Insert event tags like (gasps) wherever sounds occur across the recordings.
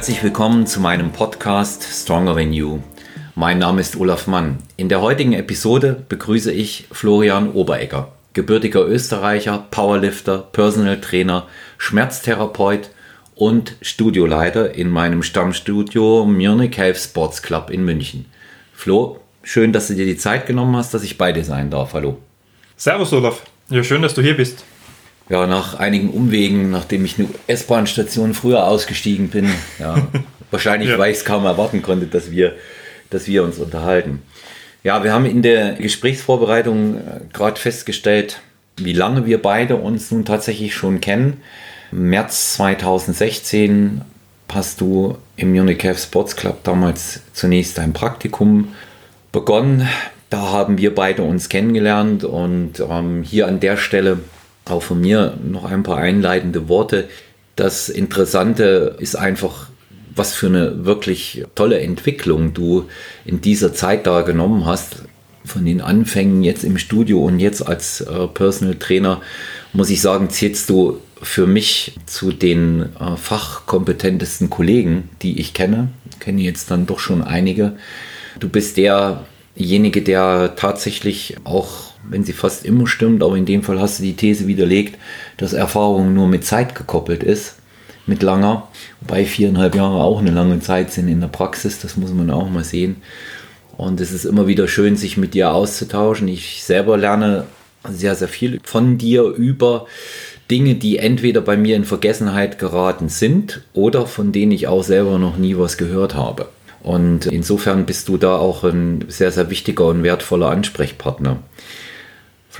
Herzlich willkommen zu meinem Podcast Stronger Than You. Mein Name ist Olaf Mann. In der heutigen Episode begrüße ich Florian Oberegger, gebürtiger Österreicher, Powerlifter, Personal Trainer, Schmerztherapeut und Studioleiter in meinem Stammstudio Munich Health Sports Club in München. Flo, schön, dass du dir die Zeit genommen hast, dass ich bei dir sein darf. Hallo. Servus Olaf. Ja, schön, dass du hier bist. Ja, nach einigen Umwegen, nachdem ich eine S-Bahn-Station früher ausgestiegen bin, ja, (laughs) wahrscheinlich, ja. weil ich es kaum erwarten konnte, dass wir, dass wir uns unterhalten. Ja, wir haben in der Gesprächsvorbereitung äh, gerade festgestellt, wie lange wir beide uns nun tatsächlich schon kennen. März 2016 hast du im Munich Sports Club damals zunächst ein Praktikum begonnen. Da haben wir beide uns kennengelernt und ähm, hier an der Stelle auch von mir noch ein paar einleitende Worte. Das Interessante ist einfach, was für eine wirklich tolle Entwicklung du in dieser Zeit da genommen hast. Von den Anfängen jetzt im Studio und jetzt als äh, Personal Trainer, muss ich sagen, zählst du für mich zu den äh, fachkompetentesten Kollegen, die ich kenne. Ich kenne jetzt dann doch schon einige. Du bist derjenige, der tatsächlich auch wenn sie fast immer stimmt, aber in dem Fall hast du die These widerlegt, dass Erfahrung nur mit Zeit gekoppelt ist, mit langer, wobei viereinhalb Jahre auch eine lange Zeit sind in der Praxis, das muss man auch mal sehen. Und es ist immer wieder schön, sich mit dir auszutauschen. Ich selber lerne sehr, sehr viel von dir über Dinge, die entweder bei mir in Vergessenheit geraten sind oder von denen ich auch selber noch nie was gehört habe. Und insofern bist du da auch ein sehr, sehr wichtiger und wertvoller Ansprechpartner.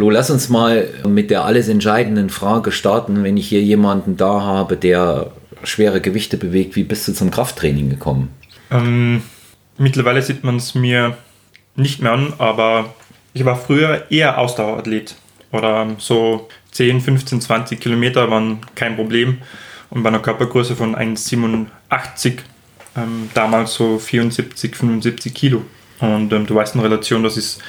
Flo, lass uns mal mit der alles entscheidenden Frage starten, wenn ich hier jemanden da habe, der schwere Gewichte bewegt. Wie bist du zum Krafttraining gekommen? Ähm, mittlerweile sieht man es mir nicht mehr an, aber ich war früher eher Ausdauerathlet. Oder so 10, 15, 20 Kilometer waren kein Problem. Und bei einer Körpergröße von 1,87 ähm, damals so 74, 75 Kilo. Und ähm, du weißt in Relation, das ist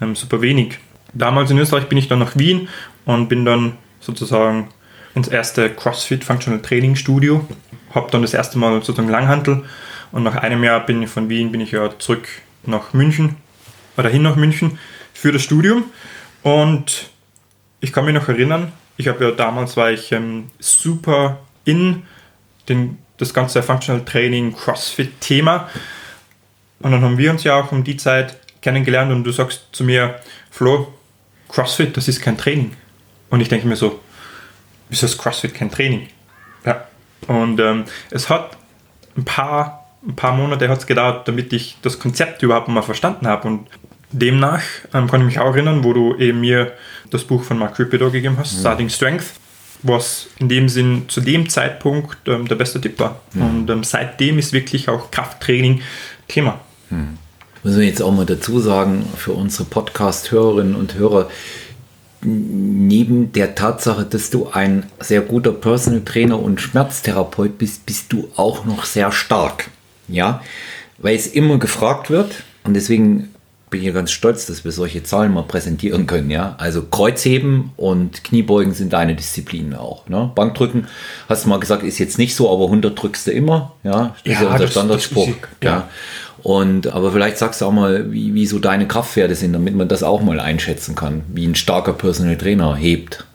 ähm, super wenig damals in Österreich bin ich dann nach Wien und bin dann sozusagen ins erste CrossFit Functional Training Studio. Habe dann das erste Mal sozusagen Langhantel und nach einem Jahr bin ich von Wien bin ich ja zurück nach München oder hin nach München für das Studium und ich kann mich noch erinnern, ich habe ja damals war ich ähm, super in den, das ganze Functional Training CrossFit Thema und dann haben wir uns ja auch um die Zeit kennengelernt und du sagst zu mir, Flo, CrossFit, das ist kein Training. Und ich denke mir so, wieso ist CrossFit kein Training? Ja. Und ähm, es hat ein paar, ein paar Monate hat's gedauert, damit ich das Konzept überhaupt mal verstanden habe. Und demnach ähm, kann ich mich auch erinnern, wo du eben mir das Buch von Mark Ripido gegeben hast, mhm. Starting Strength, was in dem Sinn zu dem Zeitpunkt ähm, der beste Tipp war. Mhm. Und ähm, seitdem ist wirklich auch Krafttraining Thema. Mhm müssen wir jetzt auch mal dazu sagen, für unsere Podcast-Hörerinnen und Hörer, neben der Tatsache, dass du ein sehr guter Personal Trainer und Schmerztherapeut bist, bist du auch noch sehr stark. Ja, weil es immer gefragt wird und deswegen bin ich ganz stolz, dass wir solche Zahlen mal präsentieren können. Ja, also Kreuzheben und Kniebeugen sind deine Disziplinen auch. Ne? Bankdrücken, hast du mal gesagt, ist jetzt nicht so, aber 100 drückst du immer. Ja, das ja, ist ja unser Standardspruch. ja. ja. Und, aber vielleicht sagst du auch mal, wie, wie so deine Kraftwerte sind, damit man das auch mal einschätzen kann, wie ein starker Personal Trainer hebt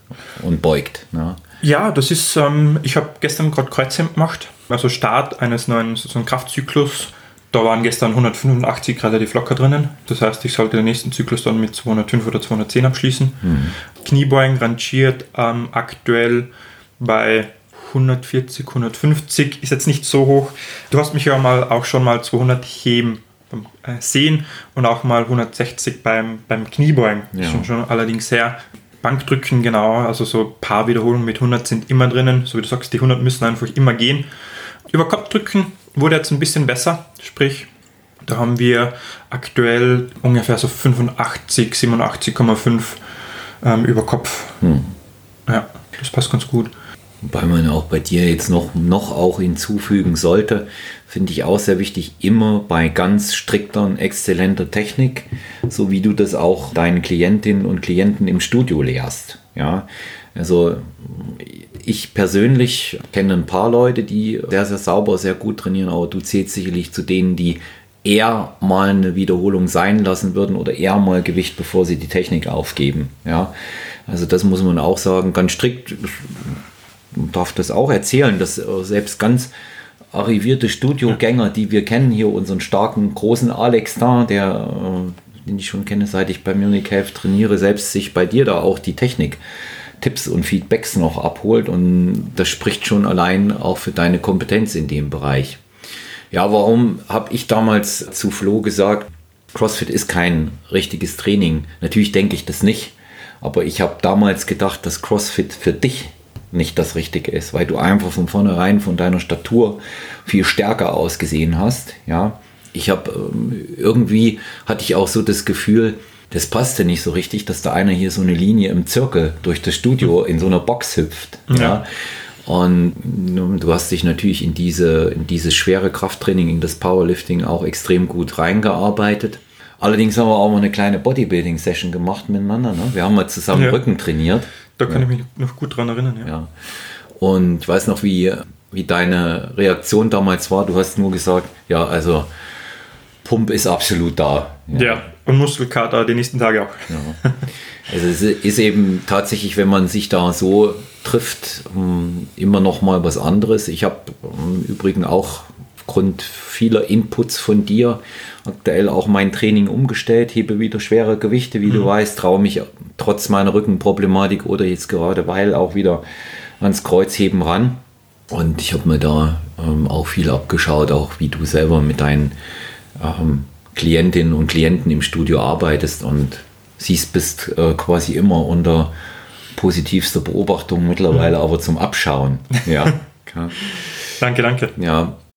und beugt. Ne? Ja, das ist, ähm, ich habe gestern gerade Kreuzhemd gemacht, also Start eines neuen sozusagen Kraftzyklus. Da waren gestern 185 relativ locker drinnen. Das heißt, ich sollte den nächsten Zyklus dann mit 205 oder 210 abschließen. Mhm. Kniebeugen rangiert ähm, aktuell bei 140, 150 ist jetzt nicht so hoch. Du hast mich ja mal auch schon mal 200 heben beim äh, Sehen und auch mal 160 beim, beim Kniebeugen. Ja. Schon, schon allerdings sehr Bankdrücken, genau, also so ein paar Wiederholungen mit 100 sind immer drinnen. So wie du sagst, die 100 müssen einfach immer gehen. Über Kopfdrücken wurde jetzt ein bisschen besser, sprich, da haben wir aktuell ungefähr so 85, 87,5 ähm, über Kopf. Hm. Ja, das passt ganz gut. Wobei man auch bei dir jetzt noch, noch auch hinzufügen sollte, finde ich auch sehr wichtig, immer bei ganz strikter und exzellenter Technik, so wie du das auch deinen Klientinnen und Klienten im Studio lehrst. Ja, also ich persönlich kenne ein paar Leute, die sehr, sehr sauber, sehr gut trainieren, aber du zählst sicherlich zu denen, die eher mal eine Wiederholung sein lassen würden oder eher mal Gewicht, bevor sie die Technik aufgeben. Ja, also das muss man auch sagen, ganz strikt. Man darf das auch erzählen, dass selbst ganz arrivierte Studiogänger, die wir kennen, hier unseren starken großen Alex da, der, äh, den ich schon kenne, seit ich bei Munich Health trainiere, selbst sich bei dir da auch die Technik Tipps und Feedbacks noch abholt und das spricht schon allein auch für deine Kompetenz in dem Bereich. Ja, warum habe ich damals zu Flo gesagt, CrossFit ist kein richtiges Training? Natürlich denke ich das nicht, aber ich habe damals gedacht, dass CrossFit für dich nicht das Richtige ist, weil du einfach von vornherein von deiner Statur viel stärker ausgesehen hast. Ja, ich habe ähm, irgendwie hatte ich auch so das Gefühl, das passte nicht so richtig, dass da einer hier so eine Linie im Zirkel durch das Studio (laughs) in so einer Box hüpft. Ja. ja. Und du hast dich natürlich in diese, in dieses schwere Krafttraining, in das Powerlifting auch extrem gut reingearbeitet. Allerdings haben wir auch mal eine kleine Bodybuilding-Session gemacht miteinander. Ne? Wir haben mal zusammen ja. Rücken trainiert. Da kann ja. ich mich noch gut dran erinnern. Ja. ja. Und ich weiß noch, wie, wie deine Reaktion damals war. Du hast nur gesagt, ja, also Pump ist absolut da. Ja, ja und Muskelkater die nächsten Tage auch. Ja. Also es ist eben tatsächlich, wenn man sich da so trifft, ähm, immer noch mal was anderes. Ich habe im Übrigen auch aufgrund vieler Inputs von dir aktuell auch mein Training umgestellt, hebe wieder schwere Gewichte, wie mhm. du weißt, traue mich trotz meiner Rückenproblematik oder jetzt gerade weil auch wieder ans Kreuzheben ran. Und ich habe mir da ähm, auch viel abgeschaut, auch wie du selber mit deinen ähm, Klientinnen und Klienten im Studio arbeitest und siehst, bist äh, quasi immer unter positivster Beobachtung mittlerweile, mhm. aber zum Abschauen. Ja. (laughs) danke, danke. Ja.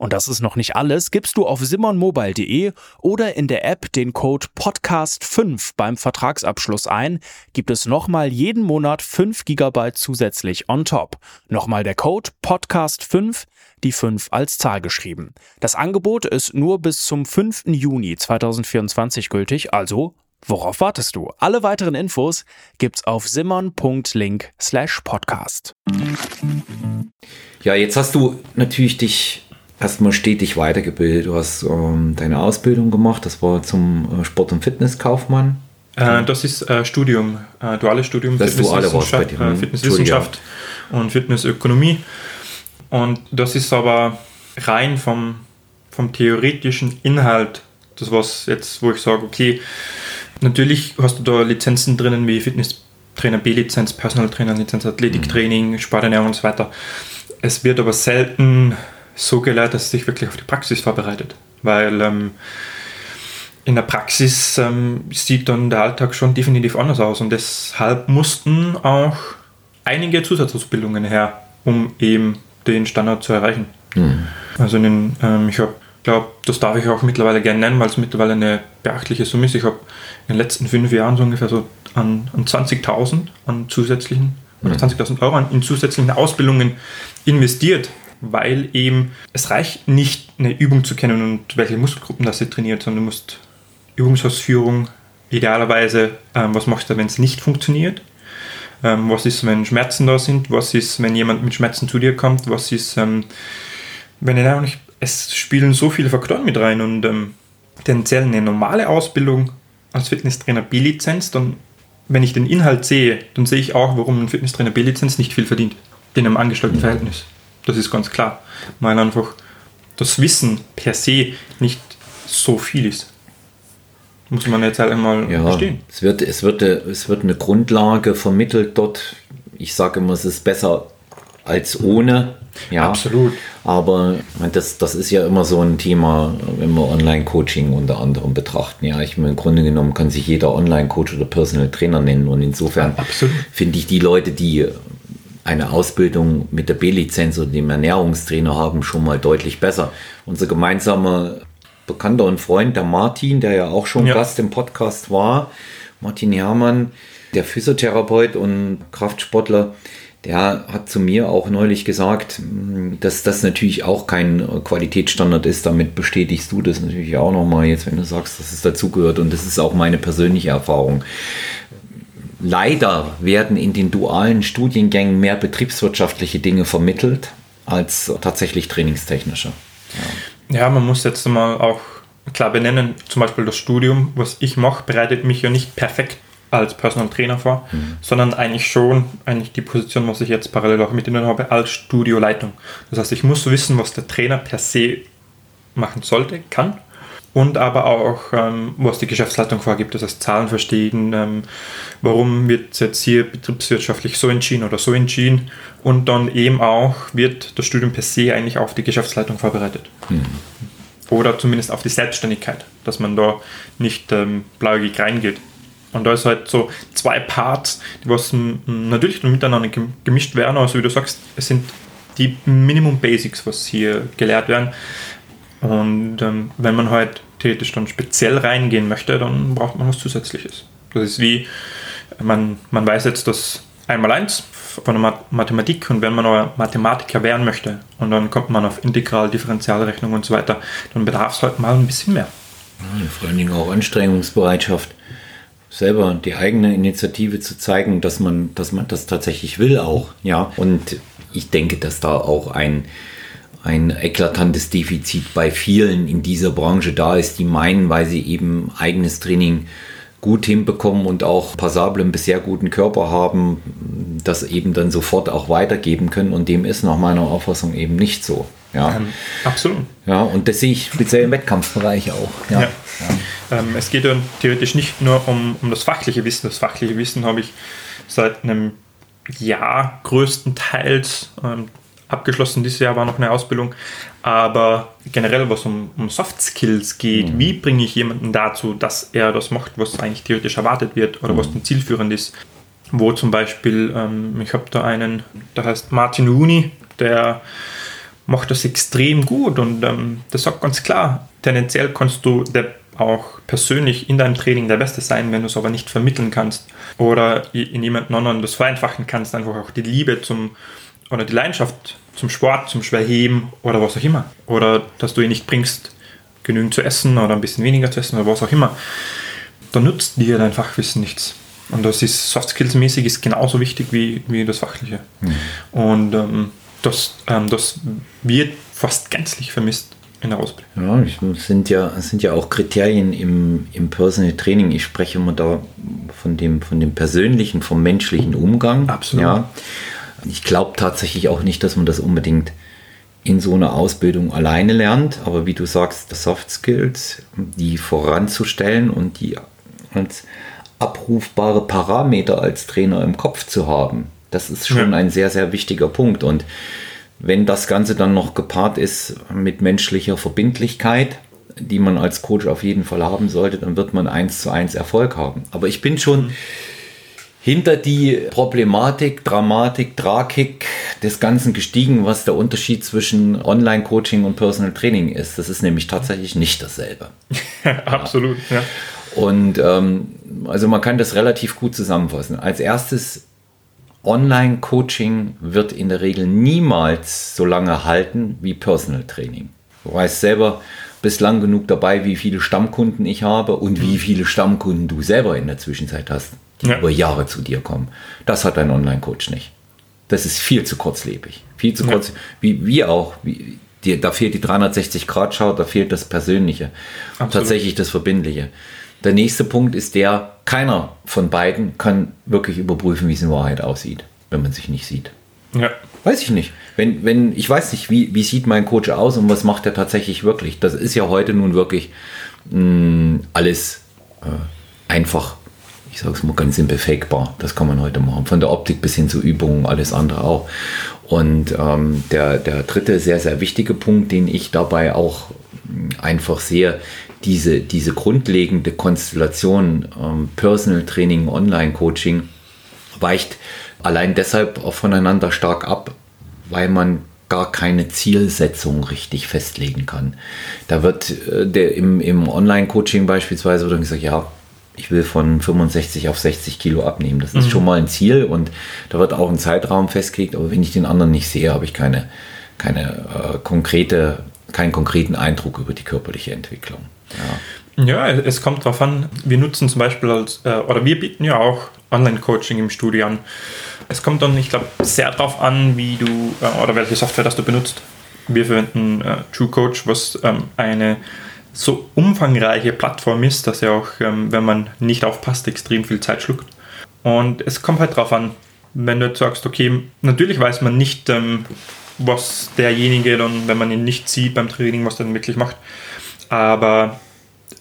Und das ist noch nicht alles. Gibst du auf simonmobile.de oder in der App den Code Podcast5 beim Vertragsabschluss ein, gibt es nochmal jeden Monat 5 GB zusätzlich on top. Nochmal der Code Podcast5 die 5 als Zahl geschrieben. Das Angebot ist nur bis zum 5. Juni 2024 gültig, also worauf wartest du? Alle weiteren Infos gibt's auf simmern.link slash podcast. Ja, jetzt hast du natürlich dich erstmal stetig weitergebildet. Du hast ähm, deine Ausbildung gemacht, das war zum äh, Sport- und Fitnesskaufmann. Äh, das ist äh, Studium, äh, duales Studium, das Fitnesswissenschaft, duale äh, Fitnesswissenschaft und Fitnessökonomie. Und das ist aber rein vom, vom theoretischen Inhalt, das was jetzt, wo ich sage, okay, natürlich hast du da Lizenzen drinnen wie Fitnesstrainer B-Lizenz, Personal Trainer Lizenz, Athletiktraining, mhm. Sporternährung und so weiter. Es wird aber selten so gelehrt, dass es sich wirklich auf die Praxis vorbereitet. Weil ähm, in der Praxis ähm, sieht dann der Alltag schon definitiv anders aus und deshalb mussten auch einige Zusatzausbildungen her, um eben den Standard zu erreichen. Mhm. Also den, ähm, ich glaube, das darf ich auch mittlerweile gerne nennen, weil es mittlerweile eine beachtliche Summe ist. Ich habe in den letzten fünf Jahren so ungefähr so an, an 20.000 an zusätzlichen, mhm. 20.000 Euro in zusätzlichen Ausbildungen investiert, weil eben es reicht nicht, eine Übung zu kennen und welche Muskelgruppen das sie trainiert, sondern du musst Übungsausführung, idealerweise, ähm, was machst du, wenn es nicht funktioniert, ähm, was ist, wenn Schmerzen da sind? Was ist, wenn jemand mit Schmerzen zu dir kommt? Was ist, ähm, wenn er auch nicht. Es spielen so viele Faktoren mit rein und ähm, tendenziell eine normale Ausbildung als Fitnesstrainer B-Lizenz, dann, wenn ich den Inhalt sehe, dann sehe ich auch, warum ein Fitnesstrainer B-Lizenz nicht viel verdient in einem Angestelltenverhältnis. Das ist ganz klar, weil einfach das Wissen per se nicht so viel ist. Muss man jetzt halt einmal ja, verstehen. Es wird, es, wird, es wird eine Grundlage vermittelt dort. Ich sage immer, es ist besser als ohne. Ja, Absolut. Aber das, das ist ja immer so ein Thema, wenn wir Online-Coaching unter anderem betrachten. Ja, ich meine, im Grunde genommen kann sich jeder Online-Coach oder Personal Trainer nennen. Und insofern finde ich die Leute, die eine Ausbildung mit der B-Lizenz oder dem Ernährungstrainer haben, schon mal deutlich besser. Unser gemeinsamer Bekannter und Freund, der Martin, der ja auch schon ja. Gast im Podcast war, Martin Herrmann, der Physiotherapeut und Kraftsportler, der hat zu mir auch neulich gesagt, dass das natürlich auch kein Qualitätsstandard ist. Damit bestätigst du das natürlich auch nochmal jetzt, wenn du sagst, dass es dazugehört. Und das ist auch meine persönliche Erfahrung. Leider werden in den dualen Studiengängen mehr betriebswirtschaftliche Dinge vermittelt als tatsächlich trainingstechnische. Ja. ja, man muss jetzt mal auch klar benennen, zum Beispiel das Studium, was ich mache, bereitet mich ja nicht perfekt als Personal Trainer vor, mhm. sondern eigentlich schon eigentlich die Position, was ich jetzt parallel auch mit ihnen habe, als Studioleitung. Das heißt, ich muss wissen, was der Trainer per se machen sollte, kann und aber auch, ähm, was die Geschäftsleitung vorgibt, das heißt Zahlen verstehen, ähm, warum wird jetzt hier betriebswirtschaftlich so entschieden oder so entschieden und dann eben auch wird das Studium per se eigentlich auf die Geschäftsleitung vorbereitet. Mhm. Oder zumindest auf die Selbstständigkeit, dass man da nicht ähm, blauäugig reingeht. Und da ist halt so zwei Parts, die was natürlich miteinander gemischt werden, also wie du sagst, es sind die Minimum Basics, was hier gelehrt werden. Und ähm, wenn man halt theoretisch dann speziell reingehen möchte, dann braucht man was Zusätzliches. Das ist wie, man, man weiß jetzt das einmal eins von der Mathematik und wenn man aber Mathematiker werden möchte und dann kommt man auf Integral, Differentialrechnung und so weiter, dann bedarf es halt mal ein bisschen mehr. Ja, vor allen Dingen auch Anstrengungsbereitschaft selber die eigene Initiative zu zeigen, dass man, dass man das tatsächlich will auch, ja. Und ich denke, dass da auch ein, ein eklatantes Defizit bei vielen in dieser Branche da ist, die meinen, weil sie eben eigenes Training gut hinbekommen und auch passablen bis sehr guten Körper haben, das eben dann sofort auch weitergeben können. Und dem ist nach meiner Auffassung eben nicht so. Ja, ähm, absolut. Ja, und das sehe ich speziell im Wettkampfbereich auch. Ja. ja. ja. Ähm, es geht ja theoretisch nicht nur um, um das fachliche Wissen. Das fachliche Wissen habe ich seit einem Jahr größtenteils ähm, abgeschlossen. Dieses Jahr war noch eine Ausbildung. Aber generell, was um, um Soft Skills geht, mhm. wie bringe ich jemanden dazu, dass er das macht, was eigentlich theoretisch erwartet wird oder mhm. was dann zielführend ist. Wo zum Beispiel, ähm, ich habe da einen, der heißt Martin Rooney, der macht das extrem gut und ähm, das sagt ganz klar, tendenziell kannst du der auch persönlich in deinem Training der Beste sein, wenn du es aber nicht vermitteln kannst oder in jemanden anderen das vereinfachen kannst, einfach auch die Liebe zum oder die Leidenschaft zum Sport, zum Schwerheben oder was auch immer. Oder dass du ihn nicht bringst, genügend zu essen oder ein bisschen weniger zu essen oder was auch immer. dann nutzt dir dein Fachwissen nichts. Und das ist Soft Skills mäßig ist genauso wichtig wie, wie das Fachliche. Mhm. Und ähm, das, ähm, das wird fast gänzlich vermisst in der Ausbildung. Ja, es sind ja, sind ja auch Kriterien im, im Personal Training. Ich spreche immer da von dem, von dem persönlichen, vom menschlichen Umgang. Absolut. Ja. Ich glaube tatsächlich auch nicht, dass man das unbedingt in so einer Ausbildung alleine lernt, aber wie du sagst, Soft Skills, die voranzustellen und die als abrufbare Parameter als Trainer im Kopf zu haben, das ist schon ja. ein sehr, sehr wichtiger Punkt. Und wenn das Ganze dann noch gepaart ist mit menschlicher Verbindlichkeit, die man als Coach auf jeden Fall haben sollte, dann wird man eins zu eins Erfolg haben. Aber ich bin schon mhm. Hinter die Problematik, Dramatik, Tragik des Ganzen gestiegen, was der Unterschied zwischen Online-Coaching und Personal Training ist. Das ist nämlich tatsächlich nicht dasselbe. (laughs) Absolut, ja. Und ähm, also man kann das relativ gut zusammenfassen. Als erstes Online-Coaching wird in der Regel niemals so lange halten wie Personal Training. Du weißt selber, bist lang genug dabei, wie viele Stammkunden ich habe und wie mhm. viele Stammkunden du selber in der Zwischenzeit hast, die ja. über Jahre zu dir kommen. Das hat ein Online-Coach nicht. Das ist viel zu kurzlebig. Viel zu ja. kurz, wie wir auch. Wie, die, da fehlt die 360-Grad-Schau, da fehlt das Persönliche. Absolut. Tatsächlich das Verbindliche. Der nächste Punkt ist der, keiner von beiden kann wirklich überprüfen, wie es in Wahrheit aussieht, wenn man sich nicht sieht. Ja. Weiß ich nicht. Wenn, wenn, ich weiß nicht, wie, wie sieht mein Coach aus und was macht er tatsächlich wirklich. Das ist ja heute nun wirklich mh, mm, alles äh, einfach, ich sage es mal ganz simpel, fakebar. Das kann man heute machen. Von der Optik bis hin zu Übungen, alles andere auch. Und ähm, der, der dritte sehr, sehr wichtige Punkt, den ich dabei auch einfach sehe, diese, diese grundlegende Konstellation ähm, Personal Training, Online-Coaching weicht allein deshalb auch voneinander stark ab, weil man gar keine Zielsetzung richtig festlegen kann. Da wird äh, der, im, im Online-Coaching beispielsweise wird gesagt, ja, ich will von 65 auf 60 Kilo abnehmen. Das ist mhm. schon mal ein Ziel und da wird auch ein Zeitraum festgelegt, aber wenn ich den anderen nicht sehe, habe ich keine, keine äh, konkrete, keinen konkreten Eindruck über die körperliche Entwicklung. Ja. ja es kommt darauf an, wir nutzen zum Beispiel als, äh, oder wir bieten ja auch Online-Coaching im Studio an. Es kommt dann, ich glaube, sehr darauf an, wie du äh, oder welche Software das du benutzt. Wir verwenden äh, TrueCoach, was ähm, eine so umfangreiche Plattform ist, dass er auch, ähm, wenn man nicht aufpasst, extrem viel Zeit schluckt. Und es kommt halt darauf an, wenn du jetzt sagst, okay, natürlich weiß man nicht, ähm, was derjenige dann, wenn man ihn nicht sieht beim Training, was er dann wirklich macht. Aber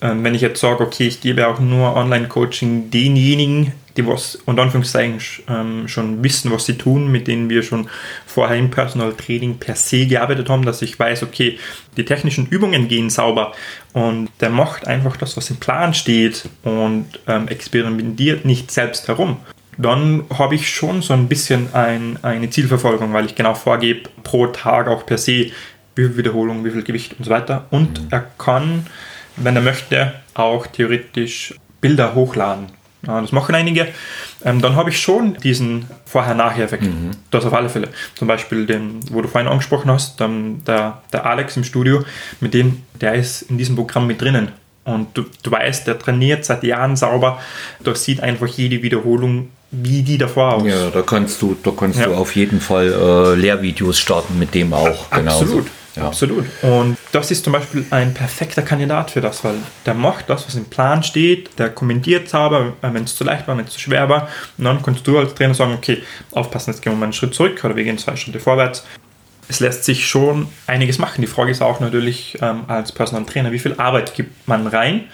ähm, wenn ich jetzt sage, okay, ich gebe auch nur Online-Coaching denjenigen, die was unter Anführungszeichen ähm, schon wissen, was sie tun, mit denen wir schon vorher im Personal Training per se gearbeitet haben, dass ich weiß, okay, die technischen Übungen gehen sauber und der macht einfach das, was im Plan steht und ähm, experimentiert nicht selbst herum. Dann habe ich schon so ein bisschen ein, eine Zielverfolgung, weil ich genau vorgebe, pro Tag auch per se, wie viel Wiederholung, wie viel Gewicht und so weiter. Und mhm. er kann, wenn er möchte, auch theoretisch Bilder hochladen das machen einige. Ähm, dann habe ich schon diesen Vorher-Nachher-Effekt. Mhm. Das auf alle Fälle. Zum Beispiel den, wo du vorhin angesprochen hast, der, der Alex im Studio, mit dem, der ist in diesem Programm mit drinnen. Und du, du weißt, der trainiert seit Jahren sauber. Da sieht einfach jede Wiederholung, wie die davor aus. Ja, da kannst du, da kannst ja. du auf jeden Fall äh, Lehrvideos starten mit dem auch. Absolut. Genauso. Ja. Absolut. Und das ist zum Beispiel ein perfekter Kandidat für das, weil der macht das, was im Plan steht, der kommentiert sauber, wenn es zu leicht war, wenn es zu schwer war. Und dann kannst du als Trainer sagen, okay, aufpassen, jetzt gehen wir mal einen Schritt zurück oder wir gehen zwei Schritte vorwärts. Es lässt sich schon einiges machen. Die Frage ist auch natürlich ähm, als Personal Trainer, wie viel Arbeit gibt man rein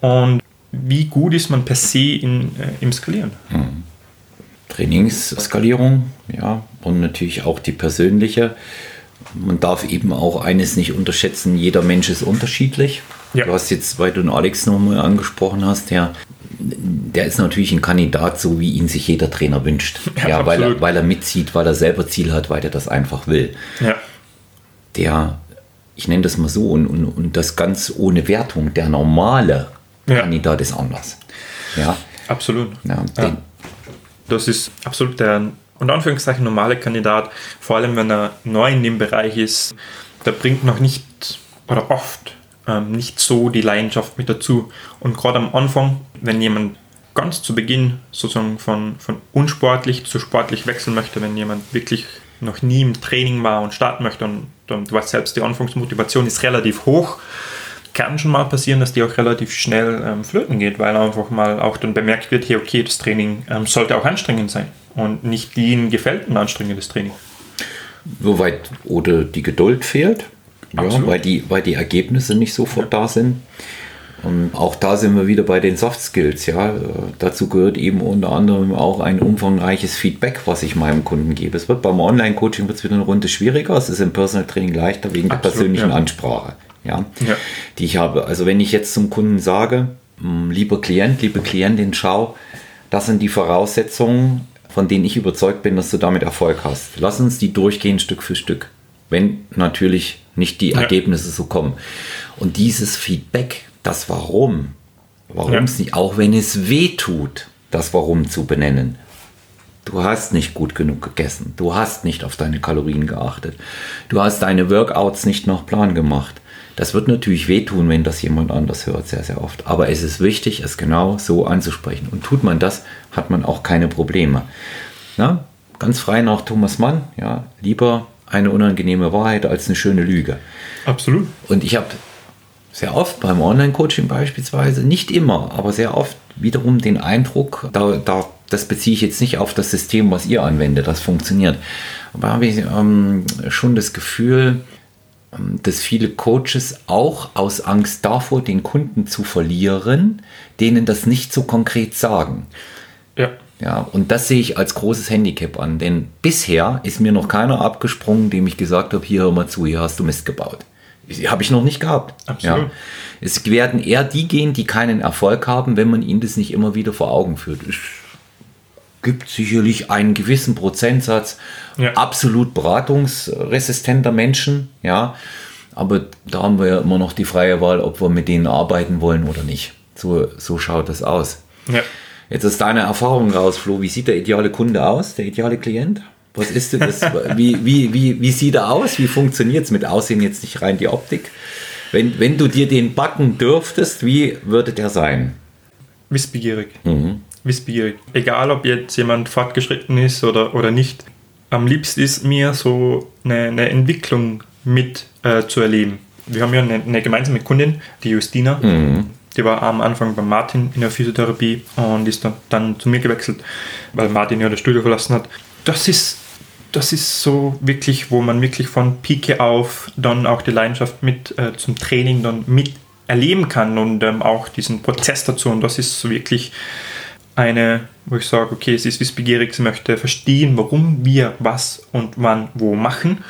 und wie gut ist man per se in, äh, im Skalieren. Hm. Trainingsskalierung, ja, und natürlich auch die persönliche man darf eben auch eines nicht unterschätzen, jeder Mensch ist unterschiedlich. Ja. Du hast jetzt, weil du den Alex nochmal angesprochen hast, der, der ist natürlich ein Kandidat, so wie ihn sich jeder Trainer wünscht. (laughs) Ja, ja weil, er, weil er mitzieht, weil er selber Ziel hat, weil er das einfach will. Ja. Der, ich nenne das mal so, und, und, und das ganz ohne Wertung, der normale. Kandidat ist anders. Ja. Absolut. Ja. Das ist absolut der und Anführungszeichen normale Kandidat, vor allem wenn er neu in dem Bereich ist, der bringt noch nicht oder oft ähm, nicht so die Leidenschaft mit dazu. Und gerade am Anfang, wenn jemand ganz zu Beginn sozusagen von, von unsportlich zu sportlich wechseln möchte, wenn jemand wirklich noch nie im Training war und starten möchte und, und du weißt selbst, die Anfangsmotivation ist relativ hoch, kann schon mal passieren, dass die auch relativ schnell ähm, flöten geht, weil einfach mal auch dann bemerkt wird, hey, okay, das Training ähm, sollte auch anstrengend sein und nicht ihnen gefällt ein anstrengendes Training. Soweit oder die Geduld fehlt, ja, weil, die, weil die Ergebnisse nicht sofort ja. da sind. Und auch da sind wir wieder bei den Soft Skills. Ja. Dazu gehört eben unter anderem auch ein umfangreiches Feedback, was ich meinem Kunden gebe. Es wird beim Online-Coaching wird es wieder eine Runde schwieriger. Es ist im Personal Training leichter wegen Absolut, der persönlichen ja. Ansprache, ja, ja, die ich habe. Also wenn ich jetzt zum Kunden sage, hm, lieber Klient, liebe Klientin, schau, das sind die Voraussetzungen, von denen ich überzeugt bin, dass du damit Erfolg hast. Lass uns die durchgehen Stück für Stück. Wenn natürlich nicht die ja. Ergebnisse so kommen. Und dieses Feedback, das Warum, warum ja. es nicht, auch wenn es weh tut, das Warum zu benennen. Du hast nicht gut genug gegessen. Du hast nicht auf deine Kalorien geachtet. Du hast deine Workouts nicht nach Plan gemacht. Das wird natürlich wehtun, wenn das jemand anders hört, sehr, sehr oft. Aber es ist wichtig, es genau so anzusprechen. Und tut man das, hat man auch keine Probleme. Na, ganz frei nach Thomas Mann, ja, lieber eine unangenehme Wahrheit als eine schöne Lüge. Absolut. Und ich habe sehr oft beim Online-Coaching beispielsweise, nicht immer, aber sehr oft wiederum den Eindruck, da, da, das beziehe ich jetzt nicht auf das System, was ihr anwendet, das funktioniert. Aber habe ich ähm, schon das Gefühl, dass viele Coaches auch aus Angst davor, den Kunden zu verlieren, denen das nicht so konkret sagen. Ja. Ja, und das sehe ich als großes Handicap an, denn bisher ist mir noch keiner abgesprungen, dem ich gesagt habe, hier hör mal zu, hier hast du Mist gebaut. Habe ich noch nicht gehabt. Absolut. Ja. Es werden eher die gehen, die keinen Erfolg haben, wenn man ihnen das nicht immer wieder vor Augen führt. Es gibt sicherlich einen gewissen Prozentsatz Ja. absolut beratungsresistenter Menschen, ja. Aber da haben wir ja immer noch die freie Wahl, ob wir mit denen arbeiten wollen oder nicht. So, so schaut das aus. Ja. Jetzt ist deine Erfahrung raus, Flo. Wie sieht der ideale Kunde aus, der ideale Klient? Was ist denn das? (laughs) wie, wie, wie, wie sieht er aus? Wie funktioniert es mit Aussehen jetzt nicht rein die Optik? Wenn, wenn du dir den backen dürftest, wie würde der sein? Wissbegierig. Wissbegierig. Egal, ob jetzt jemand fortgeschritten ist oder, oder nicht. Am liebsten ist mir so eine, eine Entwicklung mit äh, zu erleben. Wir haben ja eine, eine gemeinsame Kundin, die Justina. Die war am Anfang bei Martin in der Physiotherapie und ist dann, dann zu mir gewechselt, weil Martin ja das Studio verlassen hat. Das ist, das ist so wirklich, wo man wirklich von Pike auf dann auch die Leidenschaft mit äh, zum Training dann mit erleben kann und ähm, auch diesen Prozess dazu. Und das ist so wirklich eine, wo ich sage, okay, sie ist wissbegierig, sie möchte verstehen, warum wir was und wann wo machen.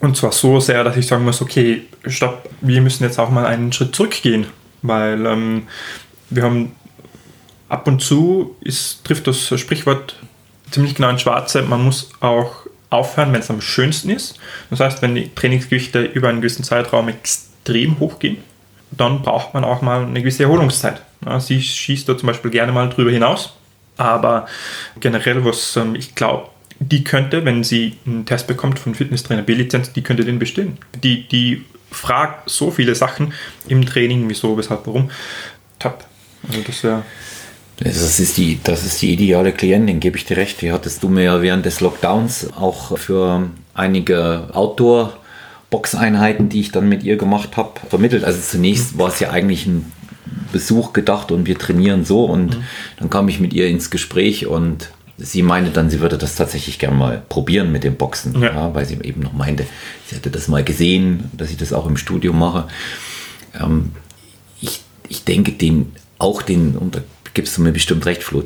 Und zwar so sehr, dass ich sagen muss, okay, stopp, wir müssen jetzt auch mal einen Schritt zurückgehen, weil ähm, wir haben ab und zu ist, trifft das Sprichwort ziemlich genau ins Schwarze, man muss auch aufhören, wenn es am schönsten ist. Das heißt, wenn die Trainingsgewichte über einen gewissen Zeitraum extrem hochgehen, dann braucht man auch mal eine gewisse Erholungszeit. Sie schießt da zum Beispiel gerne mal drüber hinaus, aber generell, was ähm, ich glaube, die könnte, wenn sie einen Test bekommt von Fitnesstrainer B-Lizenz, die könnte den bestehen. Die, die fragt so viele Sachen im Training, wieso, weshalb, warum. Top. Also das wäre Das ist die, das ist die ideale Klientin, gebe ich dir recht. Die hattest du mir ja während des Lockdowns auch für einige Outdoor-Boxeinheiten, die ich dann mit ihr gemacht habe, vermittelt. Also zunächst war es ja eigentlich ein Besuch gedacht und wir trainieren so und dann kam ich mit ihr ins Gespräch und sie meinte dann, sie würde das tatsächlich gerne mal probieren mit dem Boxen, Ja. ja, weil sie eben noch meinte, sie hätte das mal gesehen, dass ich das auch im Studio mache. Ähm, ich, ich denke, den, auch den, und da gibst du mir bestimmt recht, Flo,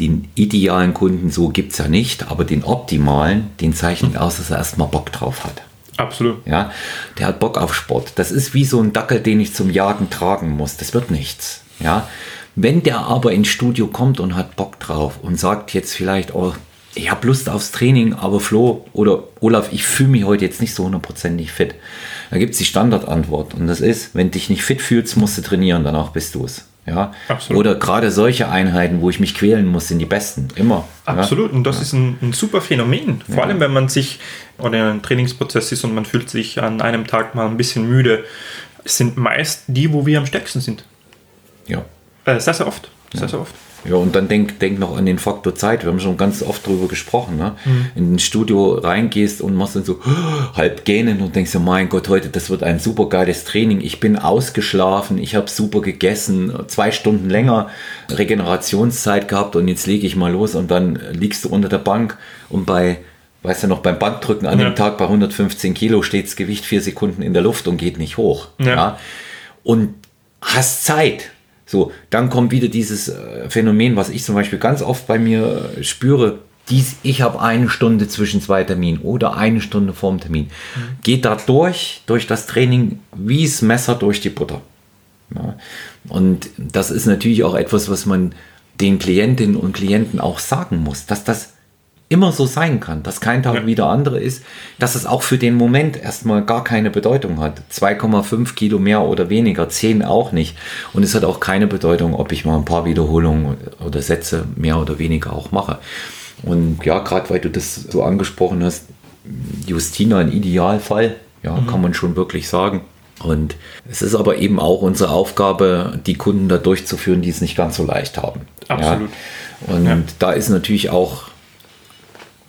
den idealen Kunden so gibt es ja nicht, aber den optimalen, den zeichnet aus, dass er erstmal Bock drauf hat. Absolut. Ja, der hat Bock auf Sport. Das ist wie so ein Dackel, den ich zum Jagen tragen muss. Das wird nichts. Ja, wenn der aber ins Studio kommt und hat Bock drauf und sagt jetzt vielleicht, oh, ich habe Lust aufs Training, aber Flo oder Olaf, ich fühle mich heute jetzt nicht so hundertprozentig fit. Da gibt es die Standardantwort und das ist, wenn dich nicht fit fühlst, musst du trainieren, danach bist du es. Ja, Absolut. oder gerade solche Einheiten, wo ich mich quälen muss, sind die besten. Immer. Absolut, und das ist ein, ein super Phänomen. Vor Ja. allem, wenn man sich oder in einem Trainingsprozess ist und man fühlt sich an einem Tag mal ein bisschen müde, sind meist die, wo wir am stärksten sind. Ja. Äh, sehr, sehr oft. Sehr, sehr oft. Ja, und dann denk, denk noch an den Faktor Zeit. Wir haben schon ganz oft darüber gesprochen. Ne? In ein Studio reingehst und machst dann so (gasps) halb gähnen und denkst dir, mein Gott, heute, das wird ein super geiles Training. Ich bin ausgeschlafen, ich habe super gegessen, zwei Stunden länger Regenerationszeit gehabt und jetzt lege ich mal los und dann liegst du unter der Bank und bei, weißt du noch, beim Bankdrücken an Ja. dem Tag bei 115 Kilo steht das Gewicht vier Sekunden in der Luft und geht nicht hoch. Ja. Und hast Zeit. So, dann kommt wieder dieses äh, Phänomen, was ich zum Beispiel ganz oft bei mir äh, spüre. Dies, ich habe eine Stunde zwischen zwei Terminen oder eine Stunde vorm Termin. Geht da durch, durch das Training, wie das Messer durch die Butter. Ja. Und das ist natürlich auch etwas, was man den Klientinnen und Klienten auch sagen muss, dass das immer so sein kann, dass kein Tag Ja. wie der andere ist, dass es auch für den Moment erstmal gar keine Bedeutung hat. 2,5 Kilo mehr oder weniger, 10 auch nicht. Und es hat auch keine Bedeutung, ob ich mal ein paar Wiederholungen oder Sätze mehr oder weniger auch mache. Und ja, gerade weil du das so angesprochen hast, Justina ein Idealfall, ja, kann man schon wirklich sagen. Und es ist aber eben auch unsere Aufgabe, die Kunden da durchzuführen, die es nicht ganz so leicht haben. Absolut. Ja. Und Ja. da ist natürlich auch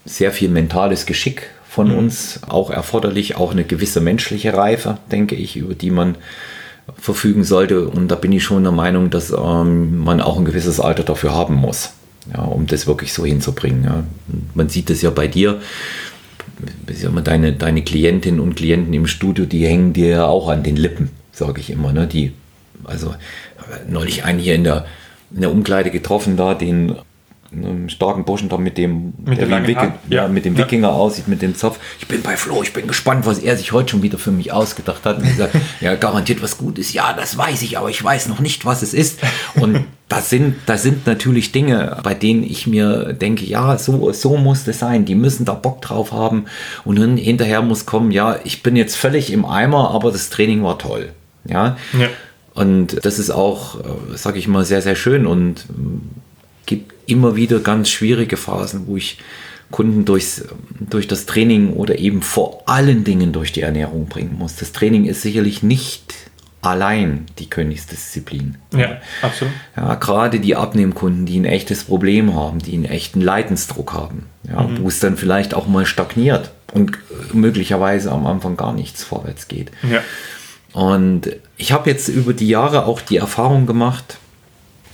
sehr viel mentales Geschick von uns auch erforderlich, auch eine gewisse menschliche Reife, denke ich, über die man verfügen sollte. Und da bin ich schon der Meinung, dass ähm, man auch ein gewisses Alter dafür haben muss, ja, um das wirklich so hinzubringen. Ja. Man sieht es ja bei dir. Deine, deine Klientinnen und Klienten im Studio, die hängen dir ja auch an den Lippen, sage ich immer. Ne? Die, also neulich einen hier in der, in der Umkleide getroffen, da den einem starken Burschen da mit dem, Mit der dem Haar? ja. Ja. mit dem Ja. Wikinger aussieht, mit dem Zopf. Ich bin bei Flo, ich bin gespannt, was er sich heute schon wieder für mich ausgedacht hat. Und ich sag, (laughs) ja, garantiert was Gutes. Ja, das weiß ich, aber ich weiß noch nicht, was es ist. Und (laughs) das sind, das sind natürlich Dinge, bei denen ich mir denke, ja, so, so muss das sein. Die müssen da Bock drauf haben. Und dann hinterher muss kommen, ja, ich bin jetzt völlig im Eimer, aber das Training war toll. Ja. Ja. Und das ist auch, sage ich mal, sehr, sehr schön und immer wieder ganz schwierige Phasen, wo ich Kunden durchs, durch das Training oder eben vor allen Dingen durch die Ernährung bringen muss. Das Training ist sicherlich nicht allein die Königsdisziplin. Ja, absolut. Ja, gerade die Abnehmkunden, die ein echtes Problem haben, die einen echten Leidensdruck haben, ja, wo es dann vielleicht auch mal stagniert und möglicherweise am Anfang gar nichts vorwärts geht. Ja. Und ich habe jetzt über die Jahre auch die Erfahrung gemacht,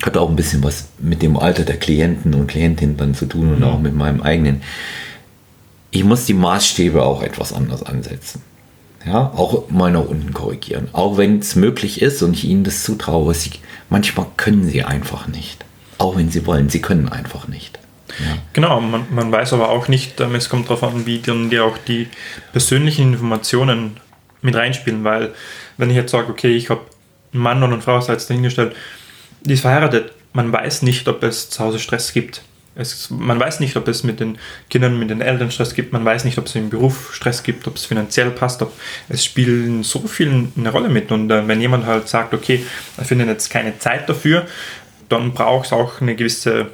hat auch ein bisschen was mit dem Alter der Klienten und Klientinnen dann zu tun und auch mit meinem eigenen. Ich muss die Maßstäbe auch etwas anders ansetzen. Ja, auch mal nach unten korrigieren. Auch wenn es möglich ist und ich ihnen das zutraue, sie, manchmal können sie einfach nicht. Auch wenn sie wollen, sie können einfach nicht. Ja. Genau, man, man weiß aber auch nicht, ähm, es kommt darauf an, wie dann dir auch die persönlichen Informationen mit reinspielen, weil wenn ich jetzt sage, okay, ich habe einen Mann und eine Frau, sei jetzt dahingestellt, die ist verheiratet, man weiß nicht, ob es zu Hause Stress gibt. Es, man weiß nicht, ob es mit den Kindern, mit den Eltern Stress gibt, man weiß nicht, ob es im Beruf Stress gibt, ob es finanziell passt, ob es spielen so viel eine Rolle mit. Und äh, wenn jemand halt sagt, okay, er findet jetzt keine Zeit dafür, dann braucht es auch eine gewisse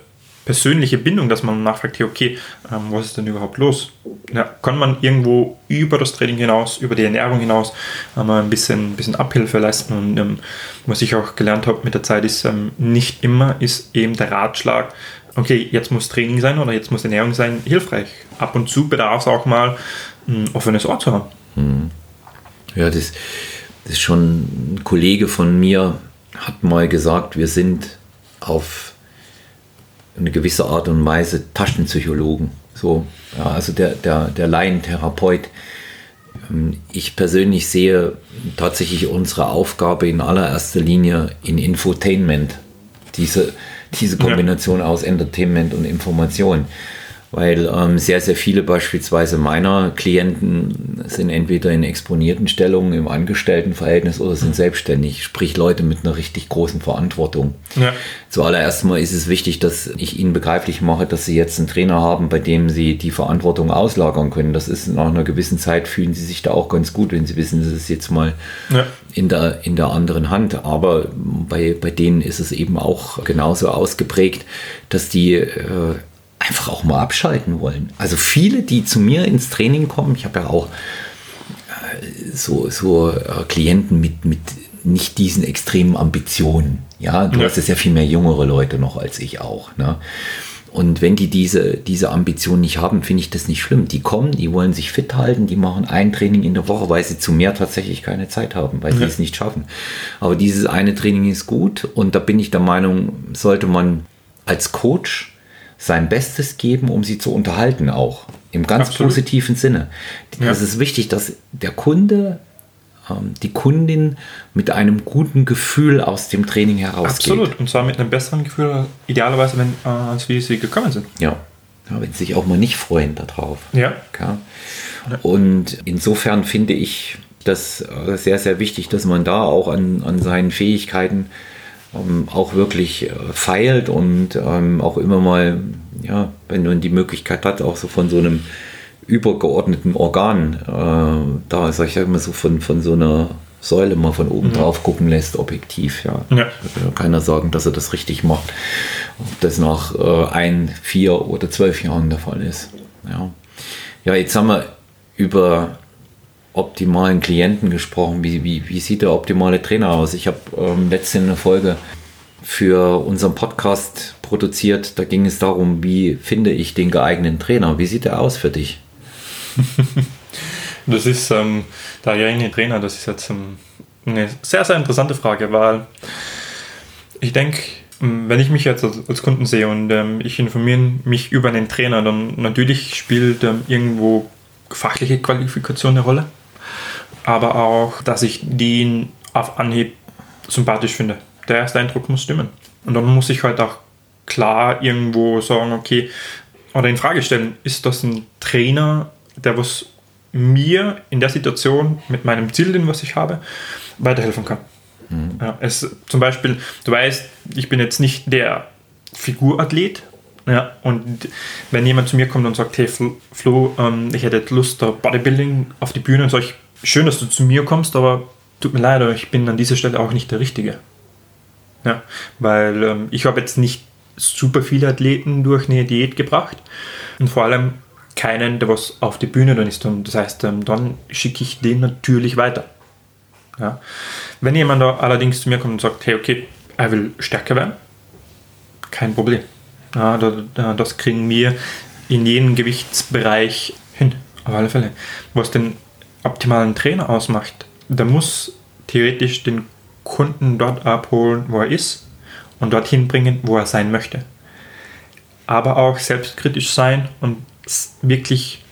persönliche Bindung, dass man nachfragt, hey, okay, ähm, was ist denn überhaupt los? Ja, kann man irgendwo über das Training hinaus, über die Ernährung hinaus ähm, ein bisschen, bisschen Abhilfe leisten? Und ähm, was ich auch gelernt habe mit der Zeit ist, ähm, nicht immer ist eben der Ratschlag, okay, jetzt muss Training sein oder jetzt muss Ernährung sein, hilfreich. Ab und zu bedarf es auch mal ein offenes Ohr zu haben. Ja, das, das ist schon ein Kollege von mir hat mal gesagt, wir sind auf eine gewisse Art und Weise Taschenpsychologen. So, ja, also der, der, der Laientherapeut. Ähm, Ich persönlich sehe tatsächlich unsere Aufgabe in allererster Linie in Infotainment. Diese, diese Kombination aus Entertainment und Information. Weil ähm, sehr, sehr viele beispielsweise meiner Klienten sind entweder in exponierten Stellungen im Angestelltenverhältnis oder sind selbstständig, sprich Leute mit einer richtig großen Verantwortung. Ja. Zuallererst mal ist es wichtig, dass ich ihnen begreiflich mache, dass sie jetzt einen Trainer haben, bei dem sie die Verantwortung auslagern können. Das ist nach einer gewissen Zeit fühlen sie sich da auch ganz gut, wenn sie wissen, das ist jetzt mal Ja. in der, in der anderen Hand. Aber bei, bei denen ist es eben auch genauso ausgeprägt, dass die äh, einfach auch mal abschalten wollen. Also viele, die zu mir ins Training kommen, ich habe ja auch äh, so, so äh, Klienten mit, mit nicht diesen extremen Ambitionen. Ja, du Ja. hast es ja viel mehr jüngere Leute noch als ich auch. Ne? Und wenn die diese, diese Ambition nicht haben, finde ich das nicht schlimm. Die kommen, die wollen sich fit halten, die machen ein Training in der Woche, weil sie zu mehr tatsächlich keine Zeit haben, weil sie Ja. es nicht schaffen. Aber dieses eine Training ist gut und da bin ich der Meinung, sollte man als Coach sein Bestes geben, um sie zu unterhalten auch. Im ganz Absolut. positiven Sinne. Ja. Es ist wichtig, dass der Kunde, ähm, die Kundin mit einem guten Gefühl aus dem Training herausgeht. Absolut. Und zwar mit einem besseren Gefühl, idealerweise, wenn, äh, als wie sie gekommen sind. Ja. ja, wenn sie sich auch mal nicht freuen darauf. Ja. Ja. Und insofern finde ich das äh, sehr, sehr wichtig, dass man da auch an, an seinen Fähigkeiten ähm, auch wirklich äh, feilt und ähm, auch immer mal, ja, wenn man die Möglichkeit hat, auch so von so einem übergeordneten Organ, äh, da sag ich sag mal so von, von so einer Säule mal von oben drauf gucken lässt, objektiv. Ja. Ja. Ja keiner sagen, dass er das richtig macht. Ob das nach äh, ein, vier oder zwölf Jahren der Fall ist. Ja, ja jetzt haben wir über optimalen Klienten gesprochen. Wie, wie, wie sieht der optimale Trainer aus? Ich habe ähm, letztens eine Folge für unseren Podcast produziert. Da ging es darum, wie finde ich den geeigneten Trainer? Wie sieht er aus für dich? (laughs) Das ist ähm, der geeignete Trainer, das ist jetzt ähm, eine sehr, sehr interessante Frage, weil ich denke, ähm, wenn ich mich jetzt als, Kunden sehe und ähm, ich informiere mich über einen Trainer, dann natürlich spielt ähm, irgendwo fachliche Qualifikation eine Rolle, aber auch, dass ich den auf Anhieb sympathisch finde. Der erste Eindruck muss stimmen. Und dann muss ich halt auch klar irgendwo sagen, okay, oder in Frage stellen, ist das ein Trainer, der was mir in der Situation mit meinem Ziel, den was ich habe, weiterhelfen kann. Mhm. Ja, es, zum Beispiel, du weißt, ich bin jetzt nicht der Figurathlet, ja, und wenn jemand zu mir kommt und sagt, hey Flo, ähm, ich hätte Lust Bodybuilding auf die Bühne, sage ich, schön, dass du zu mir kommst, aber tut mir leid, ich bin an dieser Stelle auch nicht der Richtige. Ja, weil ähm, ich habe jetzt nicht super viele Athleten durch eine Diät gebracht und vor allem keinen, der was auf die Bühne dann ist. Und das heißt, ähm, dann schicke ich den natürlich weiter. Ja. Wenn jemand da allerdings zu mir kommt und sagt, hey, okay, er will stärker werden, kein Problem. Ja, das kriegen wir in jedem Gewichtsbereich hin, auf alle Fälle. Was den optimalen Trainer ausmacht, der muss theoretisch den Kunden dort abholen, wo er ist und dorthin bringen, wo er sein möchte. Aber auch selbstkritisch sein und wirklich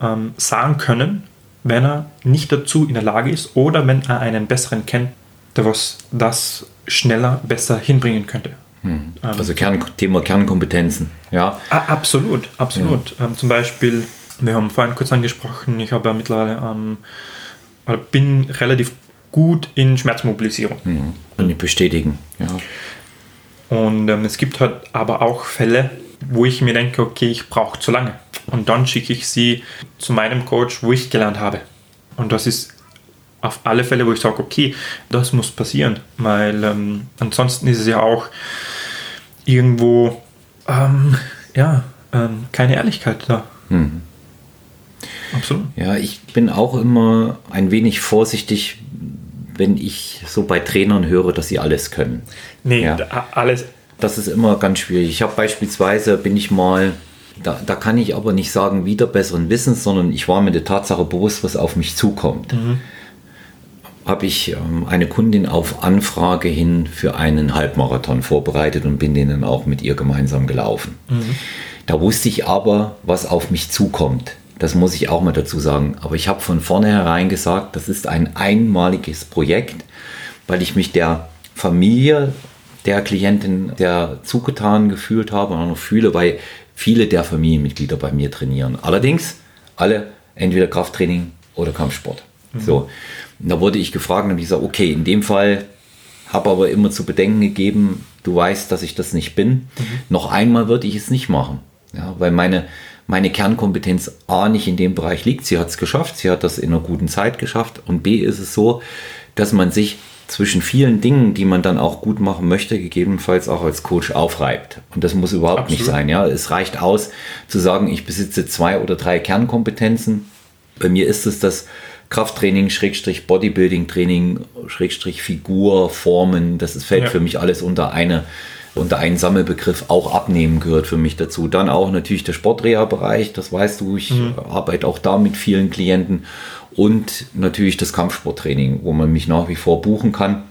ähm, sagen können, wenn er nicht dazu in der Lage ist oder wenn er einen besseren kennt, der was das schneller, besser hinbringen könnte. Hm. Also Kern, Thema Kernkompetenzen, ja. Absolut, absolut. Ja. Ähm, zum Beispiel, wir haben vorhin kurz angesprochen, ich habe ja mittlerweile, ähm, bin relativ gut in Schmerzmobilisierung. Mhm. Und ich bestätigen, ja. Und ähm, es gibt halt aber auch Fälle, wo ich mir denke, okay, ich brauche zu lange. Und dann schicke ich sie zu meinem Coach, wo ich gelernt habe. Und das ist auf alle Fälle, wo ich sage, okay, das muss passieren, weil ähm, ansonsten ist es ja auch irgendwo, ähm, ja, ähm, keine Ehrlichkeit da. Mhm. Absolut. Ja, ich bin auch immer ein wenig vorsichtig, wenn ich so bei Trainern höre, dass sie alles können. Nee, ja. alles. Das ist immer ganz schwierig. Ich habe beispielsweise, bin ich mal, da, da kann ich aber nicht sagen, wieder besseren Wissens, sondern ich war mir der Tatsache bewusst, was auf mich zukommt. Mhm. Habe ich ähm, eine Kundin auf Anfrage hin für einen Halbmarathon vorbereitet und bin den dann auch mit ihr gemeinsam gelaufen. Mhm. Da wusste ich aber, was auf mich zukommt. Das muss ich auch mal dazu sagen. Aber ich habe von vornherein gesagt, das ist ein einmaliges Projekt, weil ich mich der Familie der Klientin der zugetan gefühlt habe und auch noch fühle, weil viele der Familienmitglieder bei mir trainieren. Allerdings alle entweder Krafttraining oder Kampfsport. Mhm. So, und da wurde ich gefragt und habe gesagt, okay, in dem Fall habe aber immer zu bedenken gegeben, du weißt, dass ich das nicht bin. Mhm. Noch einmal würde ich es nicht machen. Ja, weil meine, meine Kernkompetenz A nicht in dem Bereich liegt. Sie hat es geschafft, sie hat das in einer guten Zeit geschafft. Und B ist es so, dass man sich zwischen vielen Dingen, die man dann auch gut machen möchte, gegebenenfalls auch als Coach aufreibt. Und das muss überhaupt Absolut. nicht sein. Ja, es reicht aus zu sagen, ich besitze zwei oder drei Kernkompetenzen. Bei mir ist es das Krafttraining, Schrägstrich Bodybuilding Training, Schrägstrich Figur, Formen. Das fällt ja. für mich alles unter eine unter einen Sammelbegriff auch abnehmen gehört für mich dazu. Dann auch natürlich der Sportreha-Bereich, das weißt du, ich mhm. arbeite auch da mit vielen Klienten und natürlich das Kampfsporttraining, wo man mich nach wie vor buchen kann.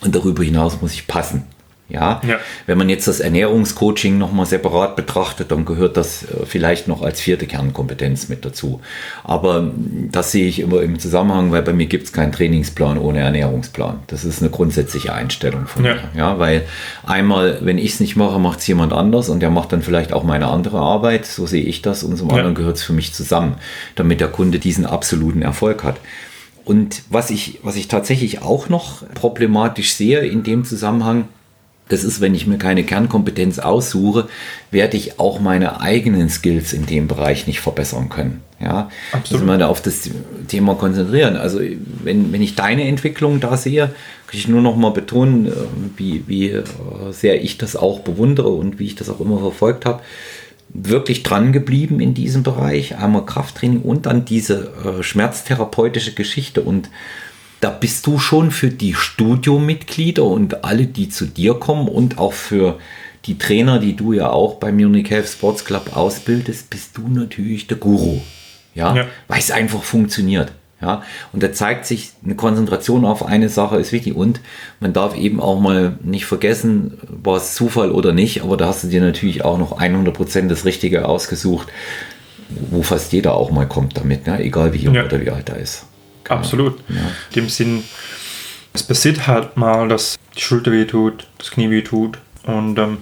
Und darüber hinaus muss ich passen. Ja? ja? wenn man jetzt das Ernährungscoaching nochmal separat betrachtet, dann gehört das äh, vielleicht noch als vierte Kernkompetenz mit dazu. Aber hm, das sehe ich immer im Zusammenhang, weil bei mir gibt es keinen Trainingsplan ohne Ernährungsplan. Das ist eine grundsätzliche Einstellung von ja. mir. Ja, weil einmal, wenn ich es nicht mache, macht es jemand anders und der macht dann vielleicht auch meine andere Arbeit. So sehe ich das und zum ja. anderen gehört es für mich zusammen, damit der Kunde diesen absoluten Erfolg hat. Und was ich, was ich tatsächlich auch noch problematisch sehe in dem Zusammenhang, das ist, wenn ich mir keine Kernkompetenz aussuche, werde ich auch meine eigenen Skills in dem Bereich nicht verbessern können. Ja, Absolut. Also man auf das Thema konzentrieren. Also wenn, wenn ich deine Entwicklung da sehe, kann ich nur noch mal betonen, äh, wie, wie äh, sehr ich das auch bewundere und wie ich das auch immer verfolgt habe. Wirklich dran geblieben in diesem Bereich, einmal Krafttraining und dann diese äh, schmerztherapeutische Geschichte und da bist du schon für die Studiomitglieder und alle, die zu dir kommen und auch für die Trainer, die du ja auch beim Munich Health Sports Club ausbildest, bist du natürlich der Guru. Ja, ja. weil es einfach funktioniert. Ja, und da zeigt sich, eine Konzentration auf eine Sache ist wichtig und man darf eben auch mal nicht vergessen, war es Zufall oder nicht, aber da hast du dir natürlich auch noch 100% das Richtige ausgesucht, wo fast jeder auch mal kommt damit, ne? egal wie jung ja. oder wie alt er ist. Absolut. Ja. In dem Sinn, es passiert halt mal, dass die Schulter weh tut, das Knie weh tut Und ähm,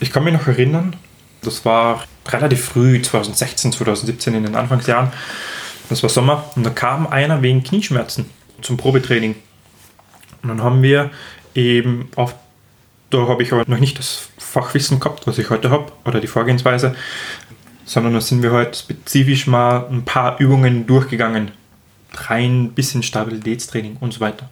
ich kann mich noch erinnern, das war relativ früh, 2016, 2017 in den Anfangsjahren. Das war Sommer und da kam einer wegen Knieschmerzen zum Probetraining. Und dann haben wir eben auf, da habe ich aber noch nicht das Fachwissen gehabt, was ich heute habe, oder die Vorgehensweise, sondern da sind wir halt spezifisch mal ein paar Übungen durchgegangen. Rein bisschen Stabilitätstraining und so weiter.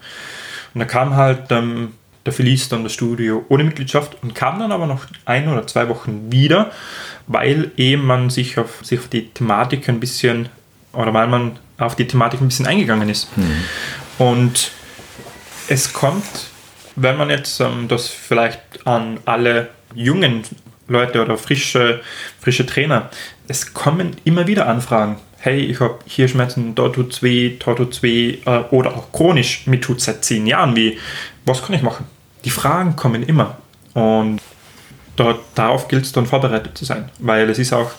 Und da kam halt ähm, der Felice dann das Studio ohne Mitgliedschaft und kam dann aber noch ein oder zwei Wochen wieder, weil eben man sich auf, sich auf die Thematik ein bisschen, oder weil man auf die Thematik ein bisschen eingegangen ist. Mhm. Und es kommt, wenn man jetzt ähm, das vielleicht an alle jungen Leute oder frische, frische Trainer, es kommen immer wieder Anfragen. Hey, ich habe hier Schmerzen, dort tut es weh, dort tut es weh, äh, oder auch chronisch, mir tut es seit zehn Jahren weh. Was kann ich machen? Die Fragen kommen immer. Und dort, darauf gilt es dann vorbereitet zu sein. Weil es ist auch,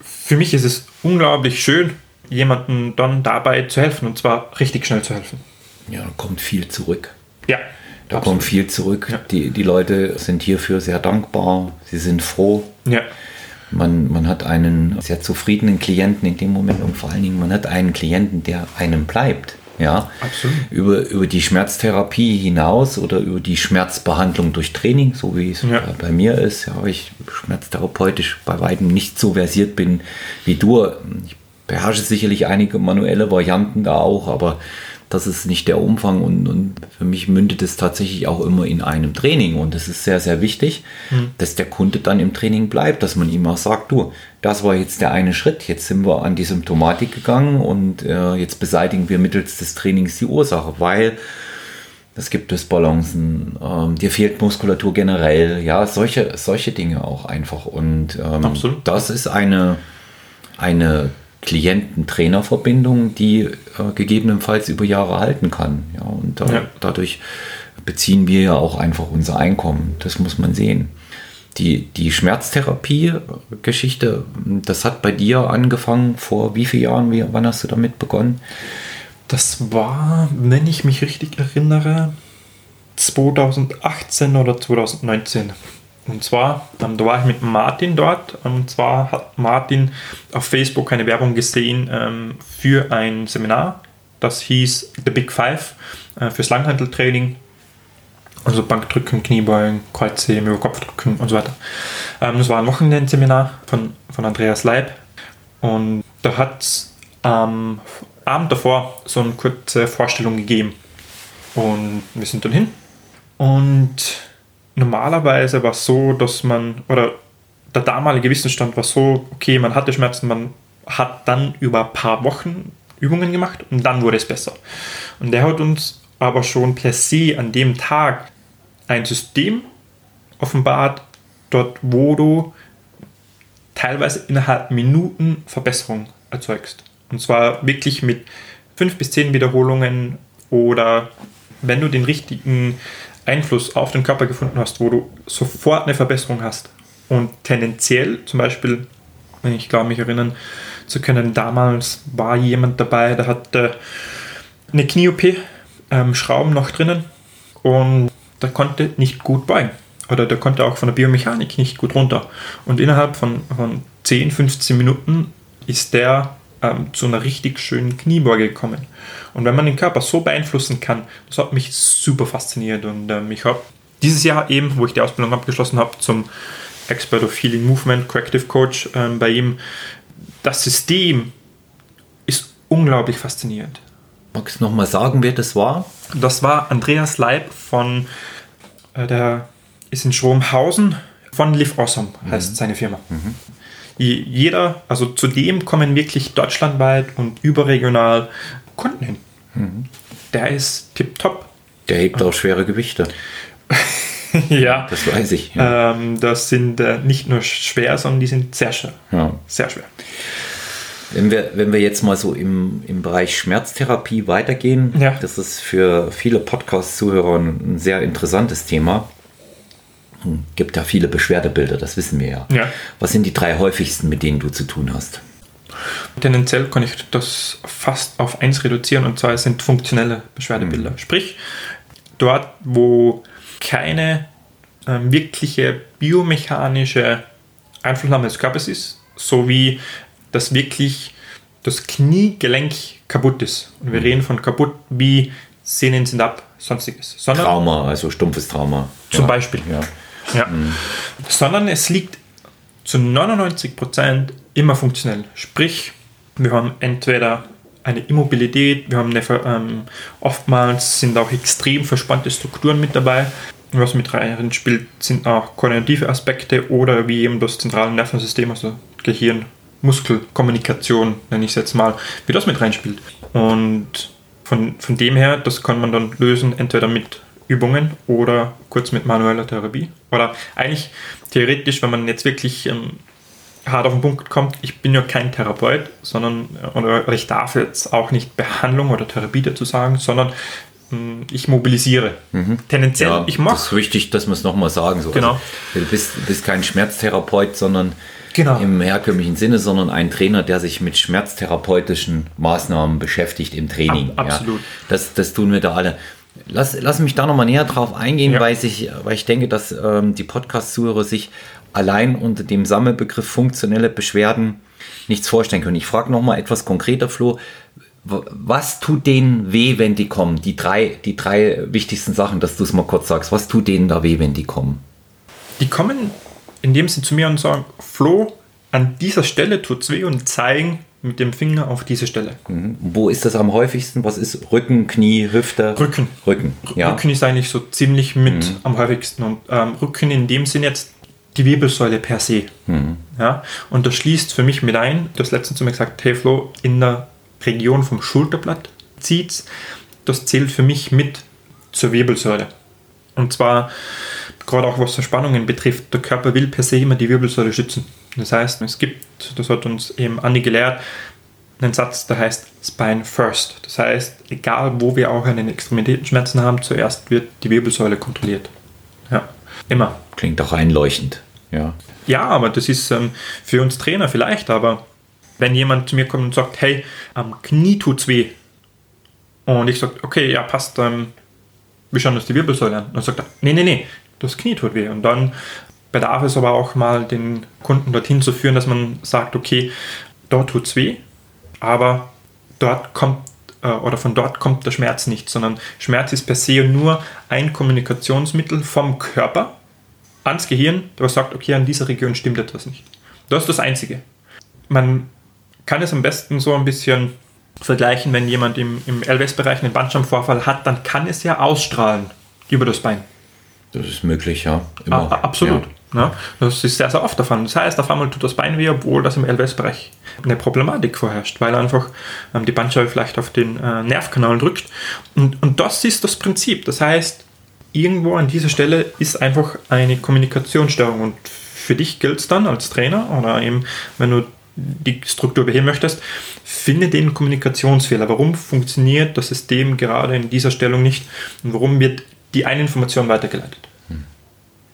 für mich ist es unglaublich schön, jemandem dann dabei zu helfen und zwar richtig schnell zu helfen. Ja, da kommt viel zurück. Ja. Da absolut. kommt viel zurück. Ja. Die, die Leute sind hierfür sehr dankbar. Sie sind froh. Ja. Man, man hat einen sehr zufriedenen Klienten in dem Moment und vor allen Dingen, man hat einen Klienten, der einem bleibt. Ja, Absolut. Über, über die Schmerztherapie hinaus oder über die Schmerzbehandlung durch Training, so wie es ja. bei mir ist, ja, ich schmerztherapeutisch bei weitem nicht so versiert bin wie du. Ich beherrsche sicherlich einige manuelle Varianten da auch, aber das ist nicht der Umfang und, und für mich mündet es tatsächlich auch immer in einem Training und es ist sehr, sehr wichtig, mhm. dass der Kunde dann im Training bleibt, dass man ihm auch sagt, du, das war jetzt der eine Schritt, jetzt sind wir an die Symptomatik gegangen und äh, jetzt beseitigen wir mittels des Trainings die Ursache, weil es gibt Dysbalancen, ähm, dir fehlt Muskulatur generell, ja, solche, solche Dinge auch einfach und ähm, das ist eine, eine Klienten-Trainer-Verbindung, die äh, gegebenenfalls über Jahre halten kann. Ja, und da, ja. dadurch beziehen wir ja auch einfach unser Einkommen. Das muss man sehen. Die, die Schmerztherapie-Geschichte, das hat bei dir angefangen vor wie vielen Jahren? Wie, wann hast du damit begonnen? Das war, wenn ich mich richtig erinnere, 2018 oder 2019. Und zwar, ähm, da war ich mit Martin dort. Und zwar hat Martin auf Facebook eine Werbung gesehen ähm, für ein Seminar. Das hieß The Big Five äh, fürs Langhanteltraining. Also Bankdrücken, Kniebeugen, Kreuzheben, über Kopfdrücken und so weiter. Ähm, das war ein Wochenendseminar von, von Andreas Leib. Und da hat es am Abend davor so eine kurze Vorstellung gegeben. Und wir sind dann hin. Und normalerweise war es so, dass man, oder der damalige Wissensstand war so, okay, man hatte Schmerzen, man hat dann über ein paar Wochen Übungen gemacht und dann wurde es besser. Und der hat uns aber schon per se an dem Tag ein System offenbart, dort wo du teilweise innerhalb Minuten Verbesserung erzeugst. Und zwar wirklich mit fünf bis zehn Wiederholungen oder wenn du den richtigen Einfluss auf den Körper gefunden hast, wo du sofort eine Verbesserung hast. Und tendenziell, zum Beispiel, wenn ich glaube, mich erinnern zu können, damals war jemand dabei, der hatte eine Knie-OP, ähm, Schrauben noch drinnen und der konnte nicht gut beugen. Oder der konnte auch von der Biomechanik nicht gut runter. Und innerhalb von, von 10, 15 Minuten ist der ähm, zu einer richtig schönen Kniebeuge gekommen. Und wenn man den Körper so beeinflussen kann, das hat mich super fasziniert. Und ähm, ich habe dieses Jahr eben, wo ich die Ausbildung abgeschlossen habe, zum Expert of Healing Movement, Corrective Coach ähm, bei ihm, das System ist unglaublich faszinierend. Magst du nochmal sagen, wer das war? Das war Andreas Leib von, äh, der ist in Schrobenhausen, von Live Awesome heißt mhm. seine Firma. Mhm jeder, also zu dem kommen wirklich deutschlandweit und überregional Kunden hin. Mhm. Der ist tipptopp. Der hebt auch schwere Gewichte. (laughs) ja. Das weiß ich. Ja. Ähm, das sind äh, nicht nur schwer, sondern die sind sehr schwer. Ja. Sehr schwer. Wenn wir, wenn wir jetzt mal so im, im Bereich Schmerztherapie weitergehen, ja. das ist für viele Podcast-Zuhörer ein sehr interessantes Thema gibt ja viele Beschwerdebilder, das wissen wir ja. ja. Was sind die drei häufigsten, mit denen du zu tun hast? Tendenziell kann ich das fast auf eins reduzieren und zwar sind funktionelle Beschwerdebilder. Mhm. Sprich, dort, wo keine ähm, wirkliche biomechanische Einflussnahme des Körpers ist, sowie dass wirklich das Kniegelenk kaputt ist. Und wir reden von kaputt wie Sehnen sind ab, sonstiges. Sondern Trauma, also stumpfes Trauma. Zum ja. Beispiel. Ja. Ja. Mhm. Sondern es liegt zu 99 Prozent immer funktionell. Sprich, wir haben entweder eine Immobilität, wir haben eine, ähm, oftmals sind auch extrem verspannte Strukturen mit dabei. Was mit rein spielt, sind auch koordinative Aspekte oder wie eben das zentrale Nervensystem, also Gehirn, Muskel, Kommunikation, nenne ich es jetzt mal, wie das mit reinspielt. Und von, von dem her, das kann man dann lösen, entweder mit Übungen oder kurz mit manueller Therapie. Oder eigentlich theoretisch, wenn man jetzt wirklich ähm, hart auf den Punkt kommt, ich bin ja kein Therapeut, sondern oder ich darf jetzt auch nicht Behandlung oder Therapie dazu sagen, sondern hm, ich mobilisiere. Mhm. Tendenziell, ja, ich mache. Das ist wichtig, dass wir es nochmal sagen. So. Genau. Also, du bist, bist kein Schmerztherapeut, sondern genau. im herkömmlichen Sinne, sondern ein Trainer, der sich mit schmerztherapeutischen Maßnahmen beschäftigt im Training. Ab, absolut. Ja. Das, das tun wir da alle. Lass, lass mich da nochmal näher drauf eingehen, ja. weil, ich, weil ich denke, dass ähm, die Podcast-Zuhörer sich allein unter dem Sammelbegriff funktionelle Beschwerden nichts vorstellen können. Ich frage nochmal etwas konkreter, Flo. Was tut denen weh, wenn die kommen? Die drei, die drei wichtigsten Sachen, dass du es mal kurz sagst. Was tut denen da weh, wenn die kommen? Die kommen, indem sie zu mir und sagen, Flo, an dieser Stelle tut es weh und zeigen mit dem Finger auf diese Stelle. Mhm. Wo ist das am häufigsten? Was ist Rücken, Knie, Hüfte? Rücken. Rücken, ja. Rücken ist eigentlich so ziemlich mit mhm. am häufigsten. Und ähm, Rücken in dem Sinn jetzt die Wirbelsäule per se. Mhm. Ja? Und das schließt für mich mit ein, du hast letztens zu mir gesagt, hey Flo, in der Region vom Schulterblatt zieht das zählt für mich mit zur Wirbelsäule. Und zwar gerade auch was Verspannungen betrifft, der Körper will per se immer die Wirbelsäule schützen. Das heißt, es gibt, das hat uns eben Anni gelehrt, einen Satz, der heißt Spine First. Das heißt, egal wo wir auch einen Extremitätenschmerzen haben, zuerst wird die Wirbelsäule kontrolliert. Ja, immer. Klingt auch einleuchtend. Ja, ja aber das ist ähm, für uns Trainer vielleicht, aber wenn jemand zu mir kommt und sagt, hey, am Knie tut's weh, und ich sage, okay, ja, passt, ähm, wir schauen uns die Wirbelsäule an. Und dann sagt er, nee, nee, nee, das Knie tut weh. Und dann bedarf es aber auch mal, den Kunden dorthin zu führen, dass man sagt, okay, dort tut es weh, aber dort kommt äh, oder von dort kommt der Schmerz nicht, sondern Schmerz ist per se nur ein Kommunikationsmittel vom Körper ans Gehirn, der sagt, okay, an dieser Region stimmt etwas nicht. Das ist das Einzige. Man kann es am besten so ein bisschen vergleichen, wenn jemand im, im LWS-Bereich einen Bandscheibenvorfall hat, dann kann es ja ausstrahlen über das Bein. Das ist möglich, ja. Immer. absolut. Ja. Ja, das ist sehr, sehr oft der Fall. Das heißt, auf einmal tut das Bein weh, obwohl das im LWS-Bereich eine Problematik vorherrscht, weil einfach ähm, die Bandscheibe vielleicht auf den äh, Nervkanal drückt. Und, und das ist das Prinzip. Das heißt, irgendwo an dieser Stelle ist einfach eine Kommunikationsstörung. Und für dich gilt es dann als Trainer oder eben, wenn du die Struktur beheben möchtest, finde den Kommunikationsfehler. Warum funktioniert das System gerade in dieser Stellung nicht und warum wird die eine Information weitergeleitet?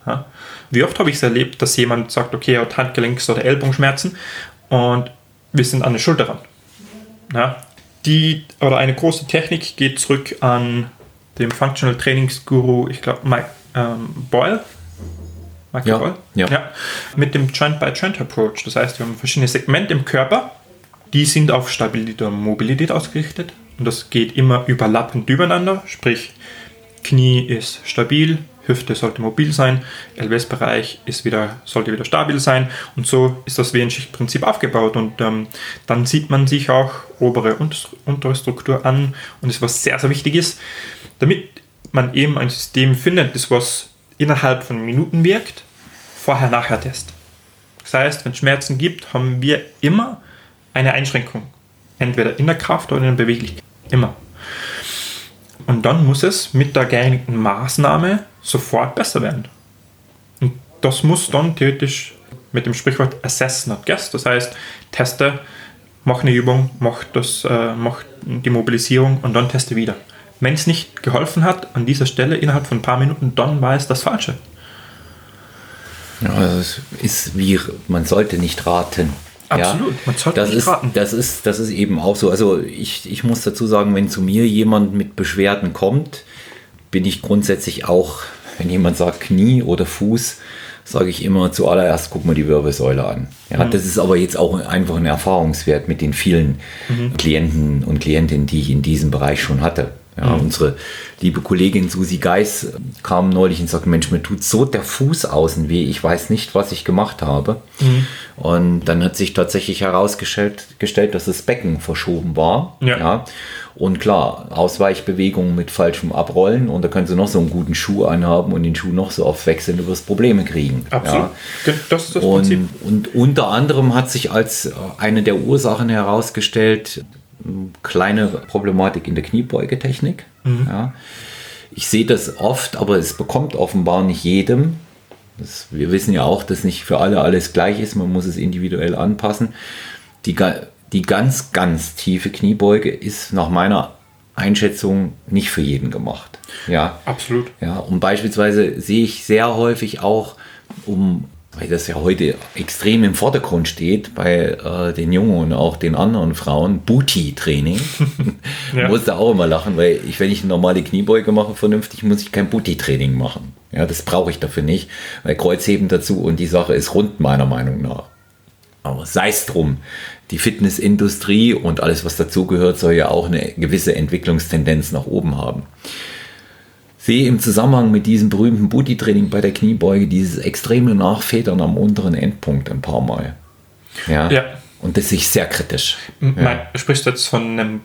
Ja? Wie oft habe ich es erlebt, dass jemand sagt, okay, er hat Handgelenks- oder Ellbogenschmerzen und wir sind an der Schulter ran. Ja, die, oder eine große Technik geht zurück an den Functional Trainingsguru, ich glaube, Mike ähm, Boyle. Mike ja, Boyle? Ja. ja. Mit dem Joint-by-Joint-Approach. Das heißt, wir haben verschiedene Segmente im Körper, die sind auf Stabilität und Mobilität ausgerichtet. Und das geht immer überlappend übereinander, sprich, Knie ist stabil, Hüfte sollte mobil sein, LWS-Bereich wieder, sollte wieder stabil sein und so ist das Wehenschichtprinzip aufgebaut und ähm, dann sieht man sich auch obere und untere Struktur an und das was sehr, sehr wichtig ist, damit man eben ein System findet, das was innerhalb von Minuten wirkt, Vorher-Nachher-Test. Das heißt, wenn es Schmerzen gibt, haben wir immer eine Einschränkung. Entweder in der Kraft oder in der Beweglichkeit. Immer. Und dann muss es mit der geeinigten Maßnahme sofort besser werden. Und das muss dann theoretisch mit dem Sprichwort Assess not guess, das heißt, teste, mach eine Übung, mach, das, äh, mach die Mobilisierung und dann teste wieder. Wenn es nicht geholfen hat an dieser Stelle innerhalb von ein paar Minuten, dann war es das Falsche. Ja, das ist wie, man sollte nicht raten. Absolut, ja, man sollte das ist, raten. Das ist, das ist eben auch so. Also ich, ich muss dazu sagen, wenn zu mir jemand mit Beschwerden kommt, bin ich grundsätzlich auch wenn jemand sagt Knie oder Fuß, sage ich immer zuallererst, guck mal die Wirbelsäule an. Ja, mhm. Das ist aber jetzt auch einfach ein Erfahrungswert mit den vielen mhm. Klienten und Klientinnen, die ich in diesem Bereich schon hatte. Ja, mhm. Unsere liebe Kollegin Susi Geis kam neulich und sagte, Mensch, mir tut so der Fuß außen weh, ich weiß nicht, was ich gemacht habe. Mhm. Und dann hat sich tatsächlich herausgestellt, dass das Becken verschoben war. Ja. ja. Und klar, Ausweichbewegungen mit falschem Abrollen und da können sie noch so einen guten Schuh anhaben und den Schuh noch so oft wechseln, du wirst Probleme kriegen. Absolut. Ja. Das ist das und, Prinzip. Und unter anderem hat sich als eine der Ursachen herausgestellt, kleine Problematik in der Kniebeugetechnik. Mhm. Ja. Ich sehe das oft, aber es bekommt offenbar nicht jedem. Das, wir wissen ja auch, dass nicht für alle alles gleich ist, man muss es individuell anpassen. Die, die ganz, ganz tiefe Kniebeuge ist nach meiner Einschätzung nicht für jeden gemacht. Ja, absolut. Ja, und beispielsweise sehe ich sehr häufig auch, um weil das ja heute extrem im Vordergrund steht bei äh, den Jungen und auch den anderen Frauen, Booty-Training. (laughs) ja. Musste auch immer lachen, weil ich, wenn ich eine normale Kniebeuge mache, vernünftig, muss ich kein Booty-Training machen. Ja, das brauche ich dafür nicht, weil Kreuzheben dazu und die Sache ist rund, meiner Meinung nach. Aber sei es drum. Die Fitnessindustrie und alles, was dazugehört, soll ja auch eine gewisse Entwicklungstendenz nach oben haben sehe im Zusammenhang mit diesem berühmten Booty-Training bei der Kniebeuge dieses extreme Nachfedern am unteren Endpunkt ein paar Mal. Ja. ja. Und das sehe ich sehr kritisch. Ja. Sprichst du jetzt von einem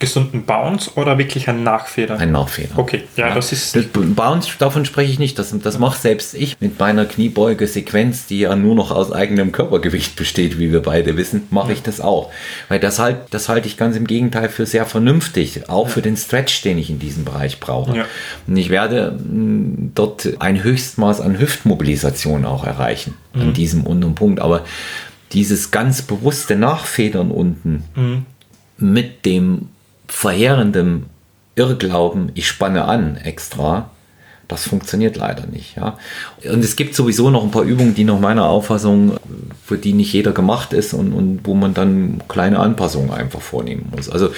gesunden Bounce oder wirklich ein Nachfedern? Ein Nachfedern. Okay, ja, ja. das ist. Das Bounce, davon spreche ich nicht. Das, das mache selbst ich mit meiner Kniebeuge-Sequenz, die ja nur noch aus eigenem Körpergewicht besteht, wie wir beide wissen, mache ja. ich das auch. Weil das halt, das halte ich ganz im Gegenteil für sehr vernünftig, auch ja. für den Stretch, den ich in diesem Bereich brauche. Und ich werde mh, dort ein Höchstmaß an Hüftmobilisation auch erreichen, mhm. an diesem unteren Punkt. Aber dieses ganz bewusste Nachfedern unten mhm. Mit dem verheerendem Irrglauben, ich spanne an extra, das funktioniert leider nicht. Ja. Und es gibt sowieso noch ein paar Übungen, die nach meiner Auffassung, für die nicht jeder gemacht ist und, und wo man dann kleine Anpassungen einfach vornehmen muss. Also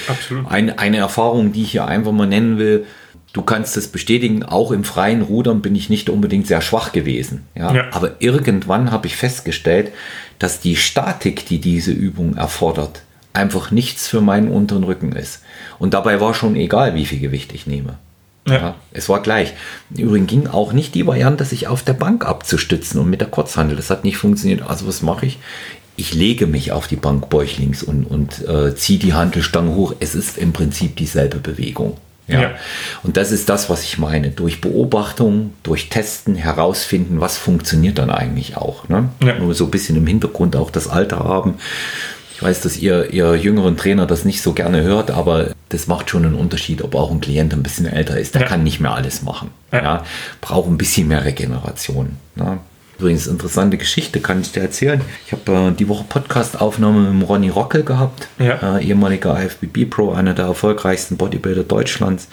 ein, eine Erfahrung, die ich hier einfach mal nennen will, du kannst es bestätigen, auch im freien Rudern bin ich nicht unbedingt sehr schwach gewesen. Ja. ja. Aber irgendwann habe ich festgestellt, dass die Statik, die diese Übung erfordert, einfach nichts für meinen unteren Rücken ist. Und dabei war schon egal, wie viel Gewicht ich nehme. Ja. ja. es war gleich. Übrigens ging auch nicht die Variante, sich auf der Bank abzustützen und mit der Kurzhandel. Das hat nicht funktioniert. Also was mache ich? Ich lege mich auf die Bank bäuchlings und, und äh, ziehe die Handelstange hoch. Es ist im Prinzip dieselbe Bewegung. Ja. ja. Und das ist das, was ich meine. Durch Beobachtung, durch Testen herausfinden, was funktioniert dann eigentlich auch. Ne? Ja. Nur so ein bisschen im Hintergrund auch das Alter haben. Ich weiß, dass ihr, ihr jüngeren Trainer das nicht so gerne hört, aber das macht schon einen Unterschied, ob auch ein Klient ein bisschen älter ist. Der ja. kann nicht mehr alles machen. Ja. ja. Braucht ein bisschen mehr Regeneration. Ne? Übrigens, interessante Geschichte kann ich dir erzählen. Ich habe äh, die Woche Podcast-Aufnahme mit Ronny Rockel gehabt, ja. äh, ehemaliger IFBB Pro, einer der erfolgreichsten Bodybuilder Deutschlands,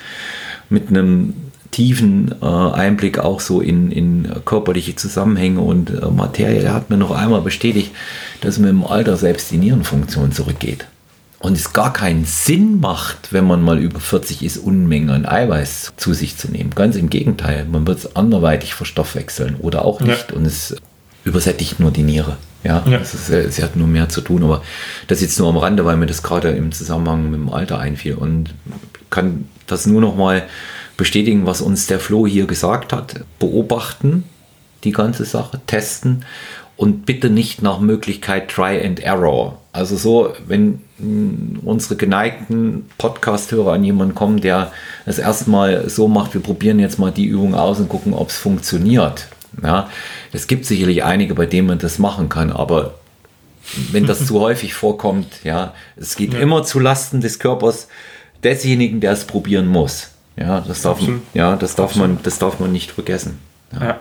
mit einem tiefen äh, Einblick auch so in, in körperliche Zusammenhänge und äh, Materie. Er hat mir noch einmal bestätigt, dass mit dem Alter selbst die Nierenfunktion zurückgeht. Und es gar keinen Sinn macht, wenn man mal über 40 ist, Unmengen an Eiweiß zu sich zu nehmen. Ganz im Gegenteil, man wird es anderweitig verstoffwechseln oder auch nicht. Ja. Und es übersättigt nur die Niere. Ja, ja. Ist, sie hat nur mehr zu tun, aber das jetzt nur am Rande, weil mir das gerade im Zusammenhang mit dem Alter einfiel und kann das nur noch mal bestätigen, was uns der Flo hier gesagt hat. Beobachten die ganze Sache, testen und bitte nicht nach Möglichkeit Try and Error. Also so, wenn unsere geneigten Podcast-Hörer an jemanden kommen, der es erstmal so macht, wir probieren jetzt mal die Übung aus und gucken, ob es funktioniert. Ja, es gibt sicherlich einige, bei denen man das machen kann, aber wenn das zu (laughs) häufig vorkommt, ja, es geht ja. immer zu Lasten des Körpers desjenigen, der es probieren muss. Ja, das darf, ja, das darf, man, das darf man nicht vergessen. Ja. ja.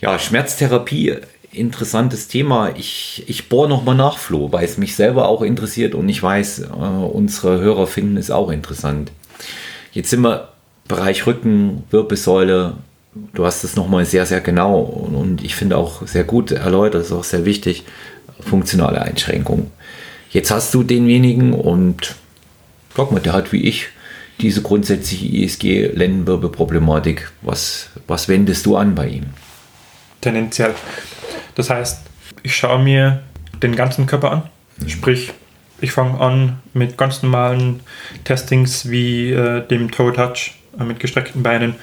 ja Schmerztherapie, interessantes Thema. Ich, ich bohre nochmal nach, Flo, weil es mich selber auch interessiert und ich weiß, äh, unsere Hörer finden es auch interessant. Jetzt sind wir Bereich Rücken, Wirbelsäule. Du hast es nochmal sehr, sehr genau und, und ich finde auch sehr gut erläutert, ist auch sehr wichtig, funktionale Einschränkungen. Jetzt hast du denjenigen und guck mal, der hat wie ich diese grundsätzliche ISG-Lendenwirbelproblematik, was, was wendest du an bei ihm? Tendenziell. Das heißt, ich schaue mir den ganzen Körper an, mhm. sprich, ich fange an mit ganz normalen Testings wie äh, dem Toe Touch äh, mit gestreckten Beinen,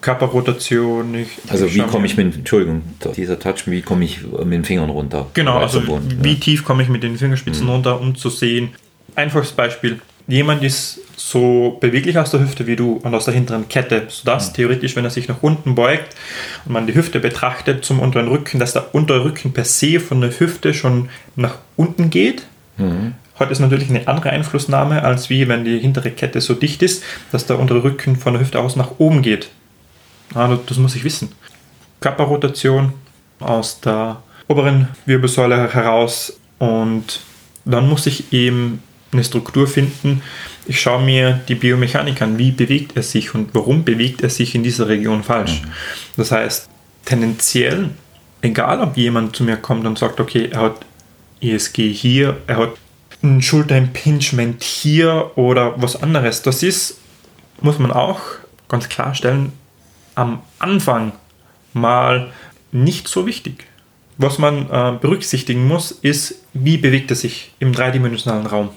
Körperrotation. Ich, also wie komme ich mit, Entschuldigung, dieser Touch, wie komme ich mit den Fingern runter? Genau, also wie ja. tief komme ich mit den Fingerspitzen mhm. runter, um zu sehen. Einfaches Beispiel, jemand ist so beweglich aus der Hüfte wie du und aus der hinteren Kette, sodass mhm. theoretisch, wenn er sich nach unten beugt und man die Hüfte betrachtet zum unteren Rücken, dass der untere Rücken per se von der Hüfte schon nach unten geht. Mhm. Heute ist natürlich eine andere Einflussnahme, als wie wenn die hintere Kette so dicht ist, dass der untere Rücken von der Hüfte aus nach oben geht. Also das muss ich wissen. Körperrotation aus der oberen Wirbelsäule heraus und dann muss ich eben eine Struktur finden. Ich schaue mir die Biomechanik an, wie bewegt er sich und warum bewegt er sich in dieser Region falsch. Mhm. Das heißt, tendenziell, egal ob jemand zu mir kommt und sagt, okay, er hat ESG hier, er hat ein Schulterimpingement hier oder was anderes, das ist, muss man auch ganz klarstellen, am Anfang mal nicht so wichtig. Was man äh, berücksichtigen muss, ist, wie bewegt er sich im dreidimensionalen Raum.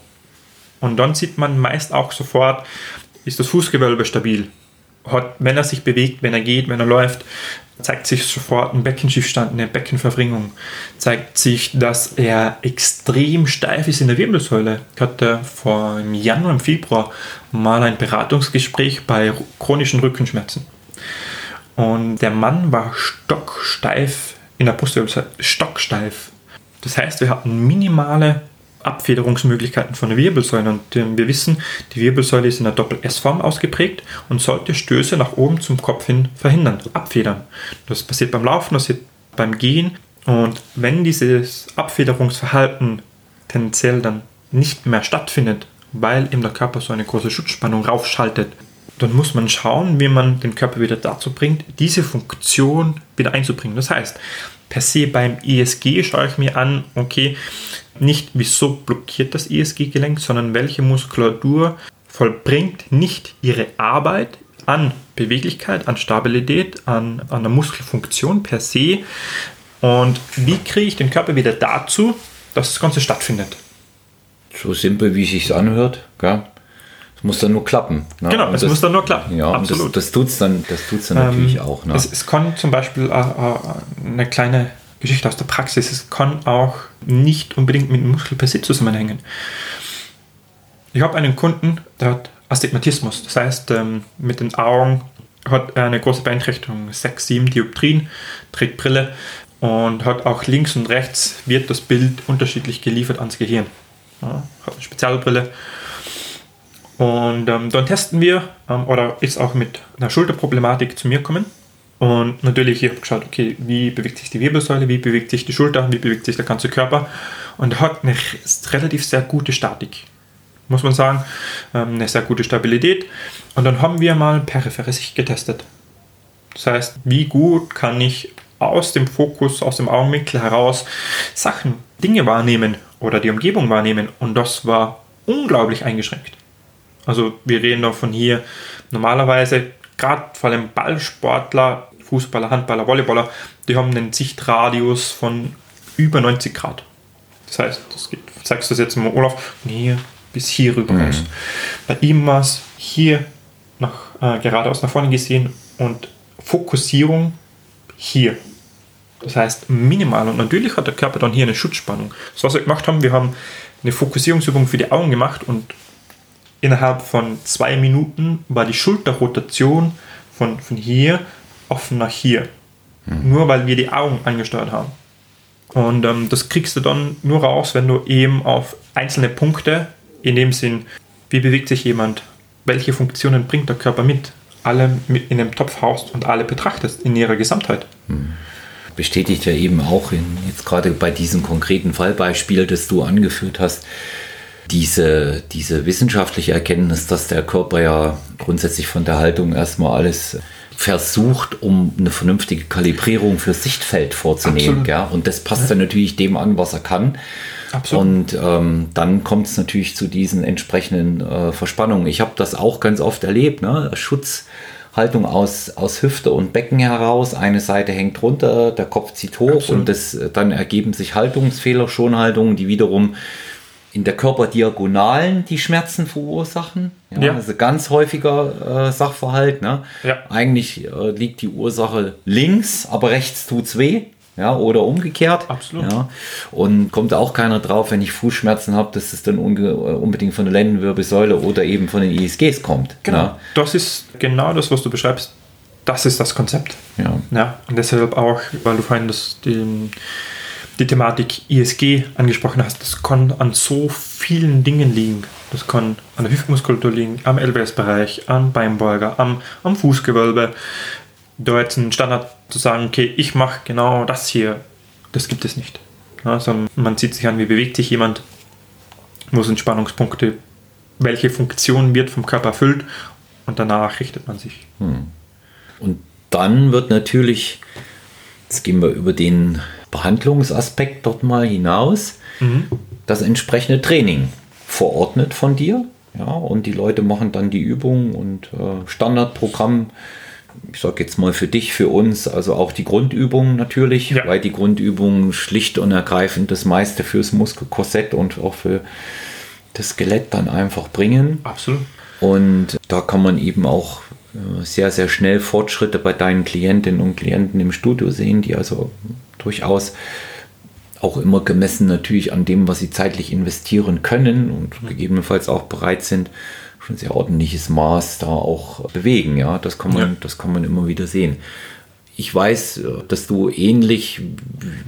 Und dann sieht man meist auch sofort, ist das Fußgewölbe stabil. Hat, wenn er sich bewegt, wenn er geht, wenn er läuft, zeigt sich sofort ein Beckenschiffstand, eine Beckenverringung. Zeigt sich, dass er extrem steif ist in der Wirbelsäule. Ich hatte vor im Januar, im Februar mal ein Beratungsgespräch bei chronischen Rückenschmerzen. Und der Mann war stocksteif in der Brustwirbelsäule, stocksteif. Das heißt, wir hatten minimale Abfederungsmöglichkeiten von der Wirbelsäule. Und äh, wir wissen, die Wirbelsäule ist in der Doppel-S-Form ausgeprägt und sollte Stöße nach oben zum Kopf hin verhindern, abfedern. Das passiert beim Laufen, das passiert beim Gehen. Und wenn dieses Abfederungsverhalten tendenziell dann nicht mehr stattfindet, weil eben der Körper so eine große Schutzspannung raufschaltet, dann muss man schauen, wie man den Körper wieder dazu bringt, diese Funktion wieder einzubringen. Das heißt, per se beim ESG schaue ich mir an, okay, nicht wieso blockiert das ESG-Gelenk, sondern welche Muskulatur vollbringt nicht ihre Arbeit an Beweglichkeit, an Stabilität, an, an der Muskelfunktion per se und wie kriege ich den Körper wieder dazu, dass das Ganze stattfindet. So simpel, wie es sich anhört, gell? Es muss dann nur klappen. Ne? Genau, es das, muss dann nur klappen. Ja, absolut. Das, das tut es dann, das tut's dann ähm, natürlich auch. Ne? Es, es, kann zum Beispiel äh, äh, eine kleine Geschichte aus der Praxis. Es kann auch nicht unbedingt mit Muskel per se zusammenhängen. Ich habe einen Kunden, der hat Astigmatismus. Das heißt, ähm, mit den Augen hat er eine große Beeinträchtigung, 6, 7 Dioptrien, trägt Brille und hat auch links und rechts wird das Bild unterschiedlich geliefert ans Gehirn. Ja, hat eine Spezialbrille und ähm, dann testen wir, ähm, oder ist auch mit einer Schulterproblematik zu mir kommen. Und natürlich, ich habe geschaut, okay, wie bewegt sich die Wirbelsäule, wie bewegt sich die Schulter, wie bewegt sich der ganze Körper. Und hat eine relativ sehr gute Statik, muss man sagen. Ähm, eine sehr gute Stabilität. Und dann haben wir mal periphere Sicht getestet. Das heißt, wie gut kann ich aus dem Fokus, aus dem Augenwinkel heraus Sachen, Dinge wahrnehmen oder die Umgebung wahrnehmen. Und das war unglaublich eingeschränkt. Also wir reden da von hier normalerweise, gerade vor allem Ballsportler, Fußballer, Handballer, Volleyballer, die haben einen Sichtradius von über 90 Grad. Das heißt, das geht, zeigst du das jetzt mal Olaf, von hier bis hier rüber mhm. raus. Bei ihm war es hier nach, äh, geradeaus nach vorne gesehen und Fokussierung hier. Das heißt minimal und natürlich hat der Körper dann hier eine Schutzspannung. Das, was wir gemacht haben, wir haben eine Fokussierungsübung für die Augen gemacht und innerhalb von zwei Minuten war die Schulterrotation von, von hier offen nach hier. Mhm. Nur weil wir die Augen angesteuert haben. Und ähm, das kriegst du dann nur raus, wenn du eben auf einzelne Punkte, in dem Sinn, wie bewegt sich jemand, welche Funktionen bringt der Körper mit, alle mit in einem Topf haust und alle betrachtest in ihrer Gesamtheit. Mhm. Bestätigt ja eben auch in, jetzt gerade bei diesem konkreten Fallbeispiel, das du angeführt hast, diese, diese wissenschaftliche Erkenntnis, dass der Körper ja grundsätzlich von der Haltung erstmal alles versucht, um eine vernünftige Kalibrierung für Sichtfeld vorzunehmen. Gell? Und das passt dann natürlich dem an, was er kann. Absolut. Und ähm, dann kommt es natürlich zu diesen entsprechenden äh, Verspannungen. Ich habe das auch ganz oft erlebt. Ne? Schutzhaltung aus, aus Hüfte und Becken heraus. Eine Seite hängt runter, der Kopf zieht hoch Absolut. und das, dann ergeben sich Haltungsfehler, Schonhaltungen, die wiederum in der Körperdiagonalen die Schmerzen verursachen. Ja, ja. Also ganz häufiger äh, Sachverhalt. Ne? Ja. Eigentlich äh, liegt die Ursache links, aber rechts tut es weh. Ja, oder umgekehrt. Absolut. Ja, und kommt auch keiner drauf, wenn ich Fußschmerzen habe, dass es dann unbedingt von der Lendenwirbelsäule oder eben von den ISGs kommt. Genau. Ja. Das ist genau das, was du beschreibst. Das ist das Konzept. Ja. ja und deshalb auch, weil du vorhin das, die, die Thematik ISG angesprochen hast, das kann an so vielen Dingen liegen. Das kann an der Hüftmuskulatur liegen, am LBS-Bereich, am Beinbeuger, am, am Fußgewölbe. Da jetzt ein Standard zu sagen, okay, ich mache genau das hier, das gibt es nicht. Also man sieht sich an, wie bewegt sich jemand, wo sind Spannungspunkte, welche Funktion wird vom Körper erfüllt und danach richtet man sich. Hm. Und dann wird natürlich, jetzt gehen wir über den Behandlungsaspekt dort mal hinaus, mhm. das entsprechende Training verordnet von dir. Ja, und die Leute machen dann die Übungen und äh, Standardprogramm ich sage jetzt mal für dich, für uns, also auch die Grundübungen natürlich, ja. weil die Grundübungen schlicht und ergreifend das meiste fürs Muskelkorsett und auch für das Skelett dann einfach bringen. Absolut. Und da kann man eben auch äh, sehr, sehr schnell Fortschritte bei deinen Klientinnen und Klienten im Studio sehen, die also durchaus auch immer gemessen natürlich an dem, was sie zeitlich investieren können und mhm. gegebenenfalls auch bereit sind, schon sehr ordentliches Maß da auch bewegen. Ja, das kann man, ja. das kann man immer wieder sehen. Ich weiß, dass du ähnlich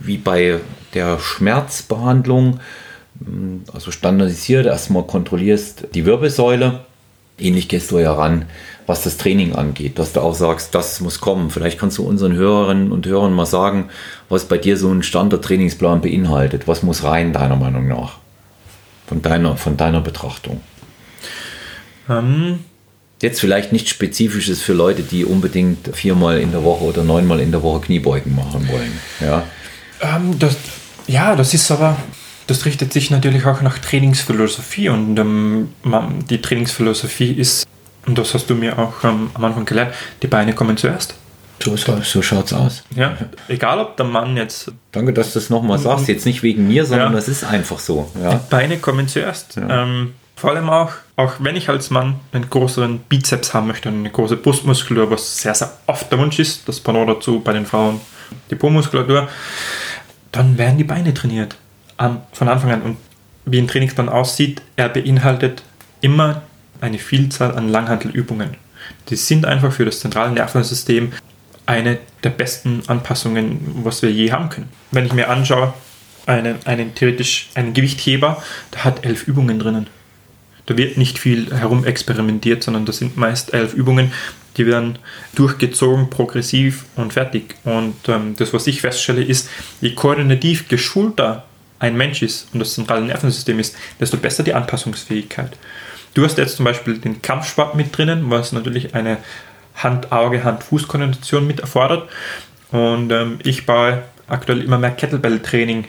wie bei der Schmerzbehandlung, hm, also standardisiert erstmal kontrollierst die Wirbelsäule. Ähnlich gehst du ja ran, was das Training angeht, dass du auch sagst, das muss kommen. Vielleicht kannst du unseren Hörerinnen und Hörern mal sagen, was bei dir so ein Standard-Trainingsplan beinhaltet. Was muss rein, deiner Meinung nach? Von deiner, von deiner Betrachtung. Ähm, Jetzt vielleicht nichts Spezifisches für Leute, die unbedingt viermal in der Woche oder neunmal in der Woche Kniebeugen machen wollen. Ja, ähm, das, ja das ist aber, das richtet sich natürlich auch nach Trainingsphilosophie und ähm, die Trainingsphilosophie ist, und das hast du mir auch ähm, am Anfang gelernt, die Beine kommen zuerst. So, so, so schaut's aus. Ja, egal ob der Mann jetzt. Danke, dass du das nochmal sagst. Jetzt nicht wegen mir, sondern ja. das ist einfach so. Ja. Die Beine kommen zuerst. Ja. Ähm, vor allem auch, auch wenn ich als Mann einen größeren Bizeps haben möchte und eine große Brustmuskulatur, was sehr, sehr oft der Wunsch ist, das Pendant dazu bei den Frauen, die Po-Muskulatur, dann werden die Beine trainiert. von Anfang an. Und wie ein Trainingsplan aussieht, er beinhaltet immer eine Vielzahl an Langhantelübungen. Die sind einfach für das zentrale Nervensystem eine der besten Anpassungen, was wir je haben können. Wenn ich mir anschaue, einen, einen theoretisch einen Gewichtheber, der hat elf Übungen drinnen. Da wird nicht viel herumexperimentiert, sondern das sind meist elf Übungen, die werden durchgezogen, progressiv und fertig. Und ähm, das, was ich feststelle, ist, je koordinativ geschulter ein Mensch ist und das zentrale Nervensystem ist, desto besser die Anpassungsfähigkeit. Du hast jetzt zum Beispiel den Kampfsport mit drinnen, was natürlich eine Hand-Auge, Hand-Fuß-Koordination mit erfordert. Und ähm, ich baue aktuell immer mehr Kettlebell-Training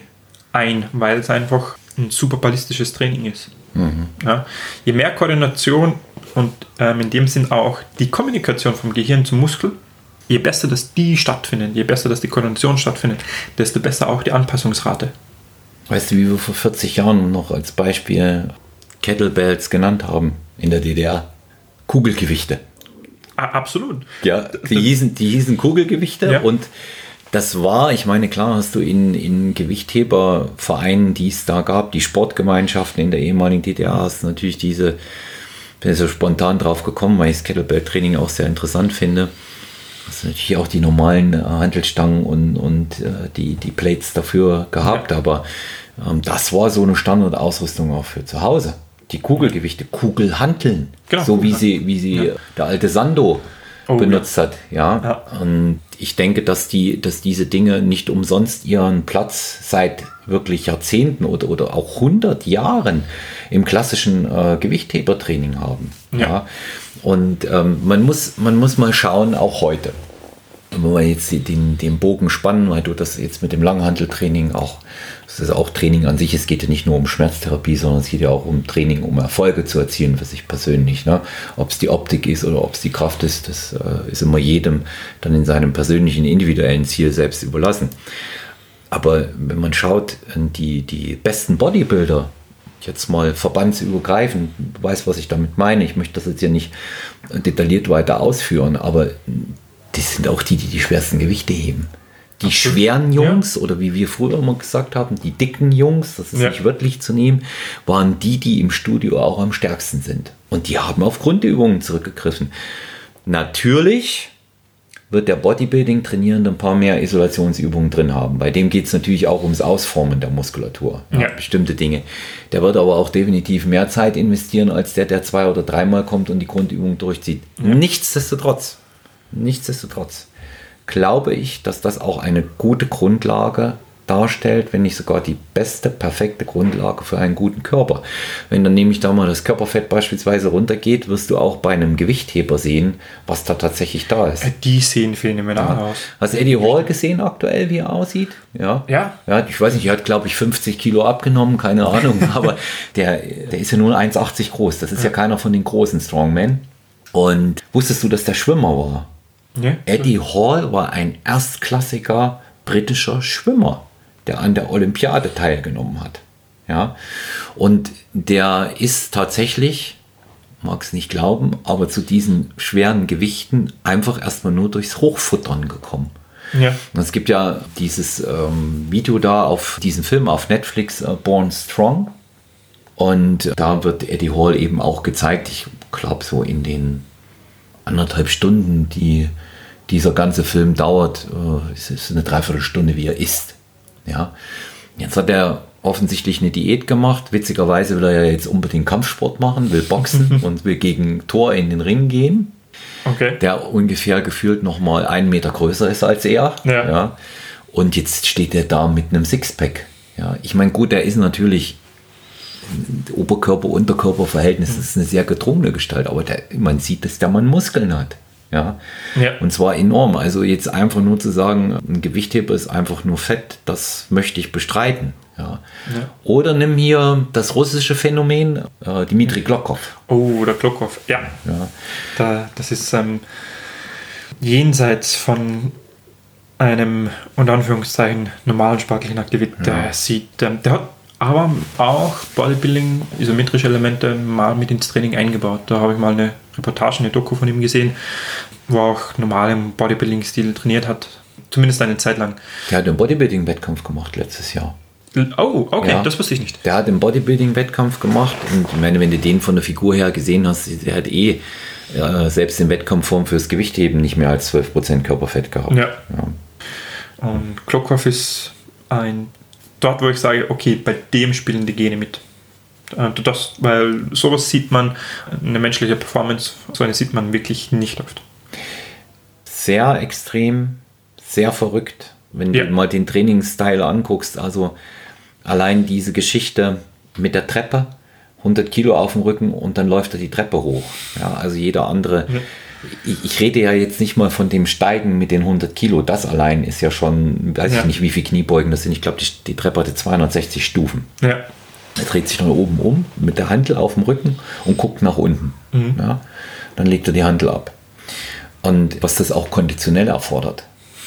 ein, weil es einfach ein super ballistisches Training ist. Mhm. Ja, je mehr Koordination und ähm, in dem Sinn auch die Kommunikation vom Gehirn zum Muskel, je besser dass die stattfindet, je besser dass die Koordination stattfindet, desto besser auch die Anpassungsrate. Weißt du, wie wir vor 40 Jahren noch als Beispiel Kettlebells genannt haben in der DDR? Kugelgewichte. absolut. Ja, die hießen, die hießen Kugelgewichte ja. und das war, ich meine, klar hast du in, in Gewichthebervereinen, die es da gab, die Sportgemeinschaften in der ehemaligen DDR, hast natürlich diese, bin so spontan drauf gekommen, weil ich das Kettlebell-Training auch sehr interessant finde. Hast du natürlich auch die normalen äh, Handelstangen und, und äh, die, die Plates dafür gehabt, ja. aber ähm, das war so eine Standardausrüstung auch für zu Hause. Die Kugelgewichte, Kugelhanteln, genau, so wie sie, wie sie ja. der alte Sando oh, benutzt ja. hat. Ja? ja. Und ich denke, dass, die, dass diese Dinge nicht umsonst ihren Platz seit wirklich Jahrzehnten oder, oder auch 100 Jahren im klassischen äh, Gewichthebertraining haben. Ja. ja. Und ähm, man, muss, man muss mal schauen, auch heute. Wenn wir jetzt den, den Bogen spannen, weil du das jetzt mit dem Langhanteltraining auch, das ist auch Training an sich, es geht ja nicht nur um Schmerztherapie, sondern es geht ja auch um Training, um Erfolge zu erzielen für sich persönlich. Ne? Ob es die Optik ist oder ob es die Kraft ist, das äh, ist immer jedem dann in seinem persönlichen, individuellen Ziel selbst überlassen. Aber wenn man schaut, die, die besten Bodybuilder, jetzt mal verbandsübergreifend, du weißt, was ich damit meine, ich möchte das jetzt hier nicht detailliert weiter ausführen, aber das sind auch die, die die schwersten Gewichte heben. Die schweren Jungs, ja. oder wie wir früher immer gesagt haben, die dicken Jungs, das ist ja. nicht wörtlich zu nehmen, waren die, die im Studio auch am stärksten sind. Und die haben auf Grundübungen zurückgegriffen. Natürlich wird der Bodybuilding trainierende ein paar mehr Isolationsübungen drin haben. Bei dem geht es natürlich auch ums Ausformen der Muskulatur. Ja. Bestimmte Dinge. Der wird aber auch definitiv mehr Zeit investieren als der, der zwei oder dreimal kommt und die Grundübung durchzieht. Ja. Nichtsdestotrotz, nichtsdestotrotz glaube ich, dass das auch eine gute Grundlage darstellt, wenn nicht sogar die beste, perfekte Grundlage für einen guten Körper. Wenn dann nämlich da mal das Körperfett beispielsweise runtergeht, wirst du auch bei einem Gewichtheber sehen, was da tatsächlich da ist. Äh, die sehen phänomenal ja. aus. Hast du Eddie Hall gesehen aktuell, wie er aussieht? Ja. Ja. Ja, ich weiß nicht, er hat glaube ich 50 Kilo abgenommen, keine Ahnung, (laughs) aber der, der ist ja nur 1,80 groß. Das ist ja. ja keiner von den großen Strongmen. Und wusstest du, dass der Schwimmer war? Ja. Eddie Hall war ein erstklassiger britischer Schwimmer der an der Olympiade teilgenommen hat. Ja, und der ist tatsächlich, mag es nicht glauben, aber zu diesen schweren Gewichten einfach erstmal nur durchs Hochfuttern gekommen. Ja. Und es gibt ja dieses ähm, Video da auf diesem Film auf Netflix, äh, Born Strong. Und da wird Eddie Hall eben auch gezeigt, ich glaube so in den anderthalb Stunden, die dieser ganze Film dauert, äh, es ist eine Dreiviertelstunde, wie er isst. Ja. Jetzt hat er offensichtlich eine Diät gemacht. Witzigerweise will er ja jetzt unbedingt Kampfsport machen, will boxen (laughs) und will gegen Thor in den Ring gehen. Okay. Der ungefähr gefühlt noch mal einen Meter größer ist als er. Ja. ja. Und jetzt steht er da mit einem Sixpack. Ja. Ich meine, gut, er ist natürlich Oberkörper-Unterkörper-Verhältnis ist eine sehr gedrungene Gestalt, aber der, man sieht, dass der Mann Muskeln hat. Ja? ja. Und zwar enorm. Also jetzt einfach nur zu sagen, ein Gewichtheber ist einfach nur Fett, das möchte ich bestreiten. Ja. ja. Oder nimm hier das russische Phänomen, äh, Dimitri Glokov. Oh, der Glokov, ja. ja. Da, das ist ähm, jenseits von einem, unter Anführungszeichen, normalen sportlichen Aktivität. Der sieht, ähm, der hat aber auch Bodybuilding, isometrische Elemente mal mit ins Training eingebaut. Da habe ich mal eine Reportage, eine Doku von ihm gesehen, wo er auch normal im Bodybuilding-Stil trainiert hat. Zumindest eine Zeit lang. Der hat einen Bodybuilding-Wettkampf gemacht letztes Jahr. Oh, okay, ja, das wusste ich nicht. Der hat einen Bodybuilding-Wettkampf gemacht und ich meine, wenn du den von der Figur her gesehen hast, der hat eh äh, selbst in Wettkampfform fürs Gewichtheben nicht mehr als 12% Körperfett gehabt. Ja. ja. Und Klokov ist ein dort, wo ich sage, okay, bei dem spielen die Gene mit. Äh, das, weil sowas sieht man, eine menschliche Performance, so eine sieht man wirklich nicht oft. Sehr extrem, sehr verrückt, wenn ja. du mal den Trainingsstyle anguckst. Also allein diese Geschichte mit der Treppe, 100 Kilo auf dem Rücken und dann läuft er die Treppe hoch. Ja, also jeder andere. Ja ich, ich, rede ja jetzt nicht mal von dem Steigen mit den 100 Kilo. Das allein ist ja schon, weiß ja. ich nicht, wie viel Kniebeugen das sind. Ich glaube, die, die, Treppe hatte 260 Stufen. Ja. Er dreht sich dann oben um mit der Handel auf dem Rücken und guckt nach unten. Mhm. Ja. Dann legt er die Handel ab. Und was das auch konditionell erfordert,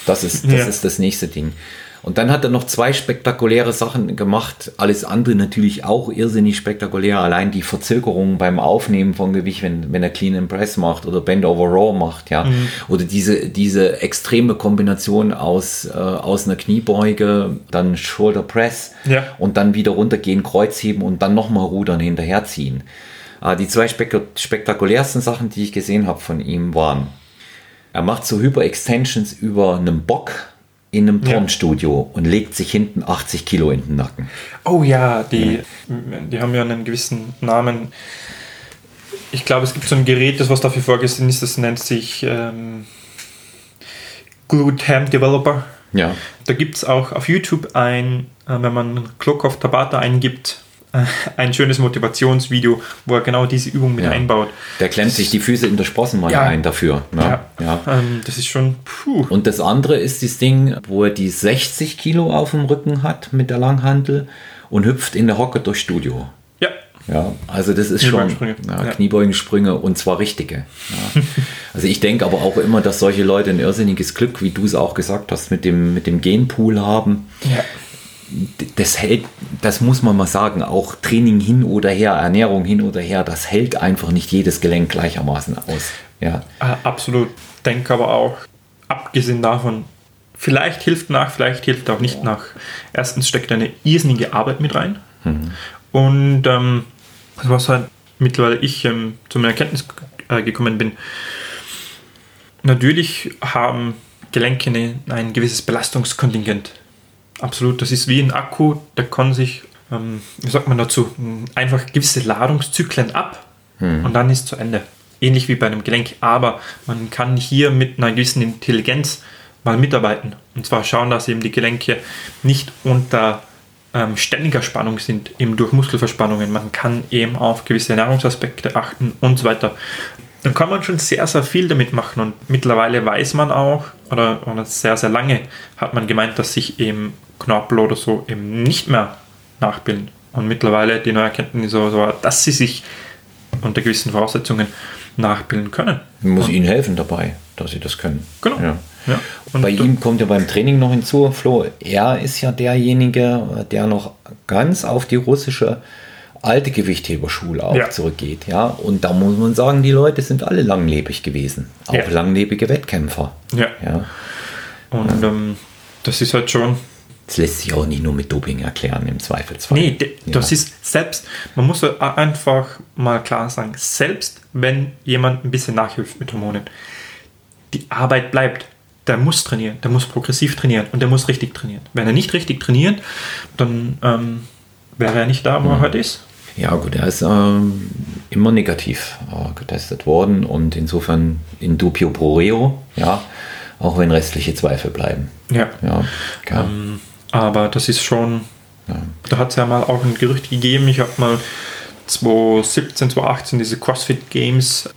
das ist das, ja. ist das nächste Ding. Und dann hat er noch zwei spektakuläre Sachen gemacht. Alles andere natürlich auch irrsinnig spektakulär. Allein die Verzögerung beim Aufnehmen von Gewicht, wenn, wenn er Clean and Press macht oder Bend Over Raw macht, ja. Mhm. Oder diese, diese extreme Kombination aus, äh, aus einer Kniebeuge, dann Shoulder Press ja. und dann wieder runtergehen, Kreuzheben und dann nochmal Rudern hinterherziehen. Äh, die zwei spektakulärsten Sachen, die ich gesehen habe von ihm, waren, er macht so Hyper-Extensions über einem Bock in einem Tonstudio ja. und legt sich hinten 80 Kilo in den Nacken. Oh ja, die, die haben ja einen gewissen Namen. Ich glaube, es gibt so ein Gerät, das was dafür vorgesehen ist, das nennt sich ähm, Glute Ham Developer. Ja. Da gibt es auch auf YouTube ein, äh, wenn man Clock of Tabata eingibt, (laughs) ein schönes Motivationsvideo, wo er genau diese Übung mit Ja. einbaut. Der klemmt sich die Füße in der Sprossenmann Ja. ein dafür. Ne? Ja, Ja. Ähm, das ist schon, puh. Und das andere ist das Ding, wo er die 60 Kilo auf dem Rücken hat mit der Langhantel und hüpft in der Hocke durchs Studio. Ja, Ja, also das ist schon Kniebeugensprünge. ja. Kniebeugensprünge und zwar richtige. (laughs) Also ich denke aber auch immer, dass solche Leute ein irrsinniges Glück, wie du es auch gesagt hast, mit dem, mit dem Genpool haben. ja. Das hält, das muss man mal sagen, auch Training hin oder her, Ernährung hin oder her, das hält einfach nicht jedes Gelenk gleichermaßen aus. Ja, Äh, absolut. Denke aber auch, abgesehen davon, vielleicht hilft nach, vielleicht hilft auch nicht nach. Erstens steckt eine irrsinnige Arbeit mit rein. Und ähm, was halt mittlerweile ich ähm, zu meiner Erkenntnis äh, gekommen bin, natürlich haben Gelenke ein gewisses Belastungskontingent. Absolut, das ist wie ein Akku, der kann sich, ähm, wie sagt man dazu, einfach gewisse Ladungszyklen ab und dann ist zu Ende. Ähnlich wie bei einem Gelenk, aber man kann hier mit einer gewissen Intelligenz mal mitarbeiten und zwar schauen, dass eben die Gelenke nicht unter ähm, ständiger Spannung sind, eben durch Muskelverspannungen. Man kann eben auf gewisse Ernährungsaspekte achten und so weiter. Dann kann man schon sehr, sehr viel damit machen und mittlerweile weiß man auch, oder, oder sehr, sehr lange hat man gemeint, dass sich eben Knorpel oder so eben nicht mehr nachbilden. Und mittlerweile die neue Erkenntnis so, so, dass sie sich unter gewissen Voraussetzungen nachbilden können. man muss ihnen helfen dabei, dass sie das können. Genau. Ja. Ja. Und Bei ihm kommt ja beim Training noch hinzu, Flo, er ist ja derjenige, der noch ganz auf die russische alte Gewichtheberschule auch Ja. zurückgeht. Ja, und da muss man sagen, die Leute sind alle langlebig gewesen. Auch Ja. langlebige Wettkämpfer. Ja. Ja. Und ähm, das ist halt schon. Das lässt sich auch nicht nur mit Doping erklären, im Zweifelsfall. Nee, das ist selbst, man muss einfach mal klar sagen, selbst wenn jemand ein bisschen nachhilft mit Hormonen, die Arbeit bleibt. Der muss trainieren, der muss progressiv trainieren und der muss richtig trainieren. Wenn er nicht richtig trainiert, dann ähm, wäre er nicht da, wo er heute ist. Ja, gut, er ist ähm, immer negativ äh, getestet worden und insofern in dubio pro reo, ja, auch wenn restliche Zweifel bleiben. Ja. Ja, klar. Ähm, aber das ist schon, da hat es ja mal auch ein Gerücht gegeben, ich habe mal 2017, 2018 diese CrossFit Games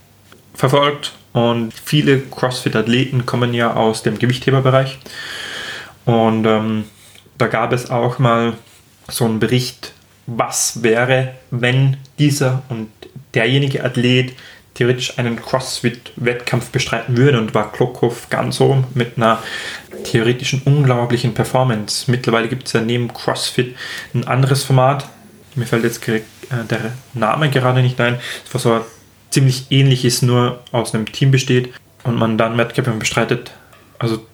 verfolgt und viele CrossFit-Athleten kommen ja aus dem Gewichtheberbereich und ähm, da gab es auch mal so einen Bericht, was wäre, wenn dieser und derjenige Athlet theoretisch einen CrossFit-Wettkampf bestreiten würde und war Klokov ganz oben mit einer theoretischen unglaublichen Performance. Mittlerweile gibt es ja neben CrossFit ein anderes Format. Mir fällt jetzt äh, der Name gerade nicht ein. War so ziemlich ähnliches, nur aus einem Team besteht und man dann Wettkämpfe bestreitet. Also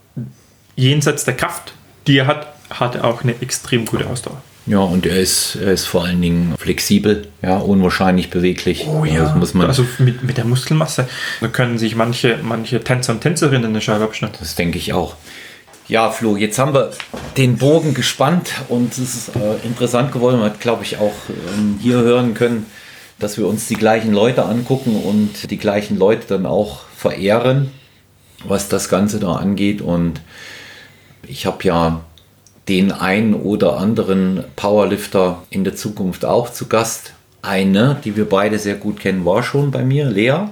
jenseits der Kraft, die er hat, hat er auch eine extrem gute Ausdauer. Ja, und er ist, er ist vor allen Dingen flexibel, ja, unwahrscheinlich beweglich. Das muss man, also mit, mit der Muskelmasse. Da können sich manche, manche Tänzer und Tänzerinnen eine Scheibe abschneiden. das denke ich auch. Ja, Flo, jetzt haben wir den Bogen gespannt und es ist äh, interessant geworden. Man hat, glaube ich, auch ähm, hier hören können, dass wir uns die gleichen Leute angucken und die gleichen Leute dann auch verehren, was das Ganze da angeht. Und ich habe ja den einen oder anderen Powerlifter in der Zukunft auch zu Gast. Eine, die wir beide sehr gut kennen, war schon bei mir, Lea.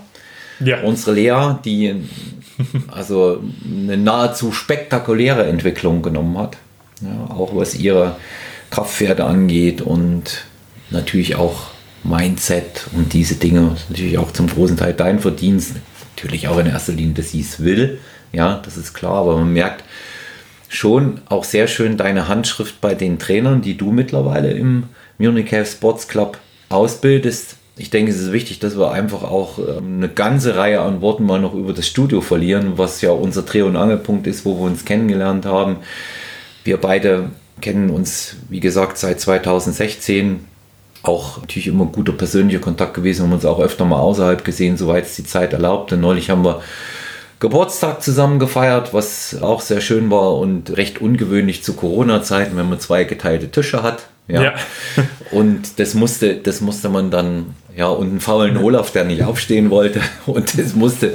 Ja. Unsere Lea, die also eine nahezu spektakuläre Entwicklung genommen hat. Ja, auch was ihre Kraftpferde angeht und natürlich auch Mindset und diese Dinge. Natürlich auch zum großen Teil dein Verdienst. Natürlich auch in erster Linie, dass sie es will. Ja, das ist klar, aber man merkt schon auch sehr schön deine Handschrift bei den Trainern, die du mittlerweile im Munich Health Sports Club ausbildest. Ich denke, es ist wichtig, dass wir einfach auch ähm, eine ganze Reihe an Worten mal noch über das Studio verlieren, was ja unser Dreh- und Angelpunkt ist, wo wir uns kennengelernt haben. Wir beide kennen uns, wie gesagt, seit 2016. Auch natürlich immer guter persönlicher Kontakt gewesen, haben uns auch öfter mal außerhalb gesehen, soweit es die Zeit erlaubte. Neulich haben wir Geburtstag zusammen gefeiert, was auch sehr schön war und recht ungewöhnlich zu Corona-Zeiten, wenn man zwei geteilte Tische hat. Ja. Ja. (laughs) Und das musste, das musste man dann, ja, und einen faulen Olaf, der nicht aufstehen wollte. (laughs) Und das musste,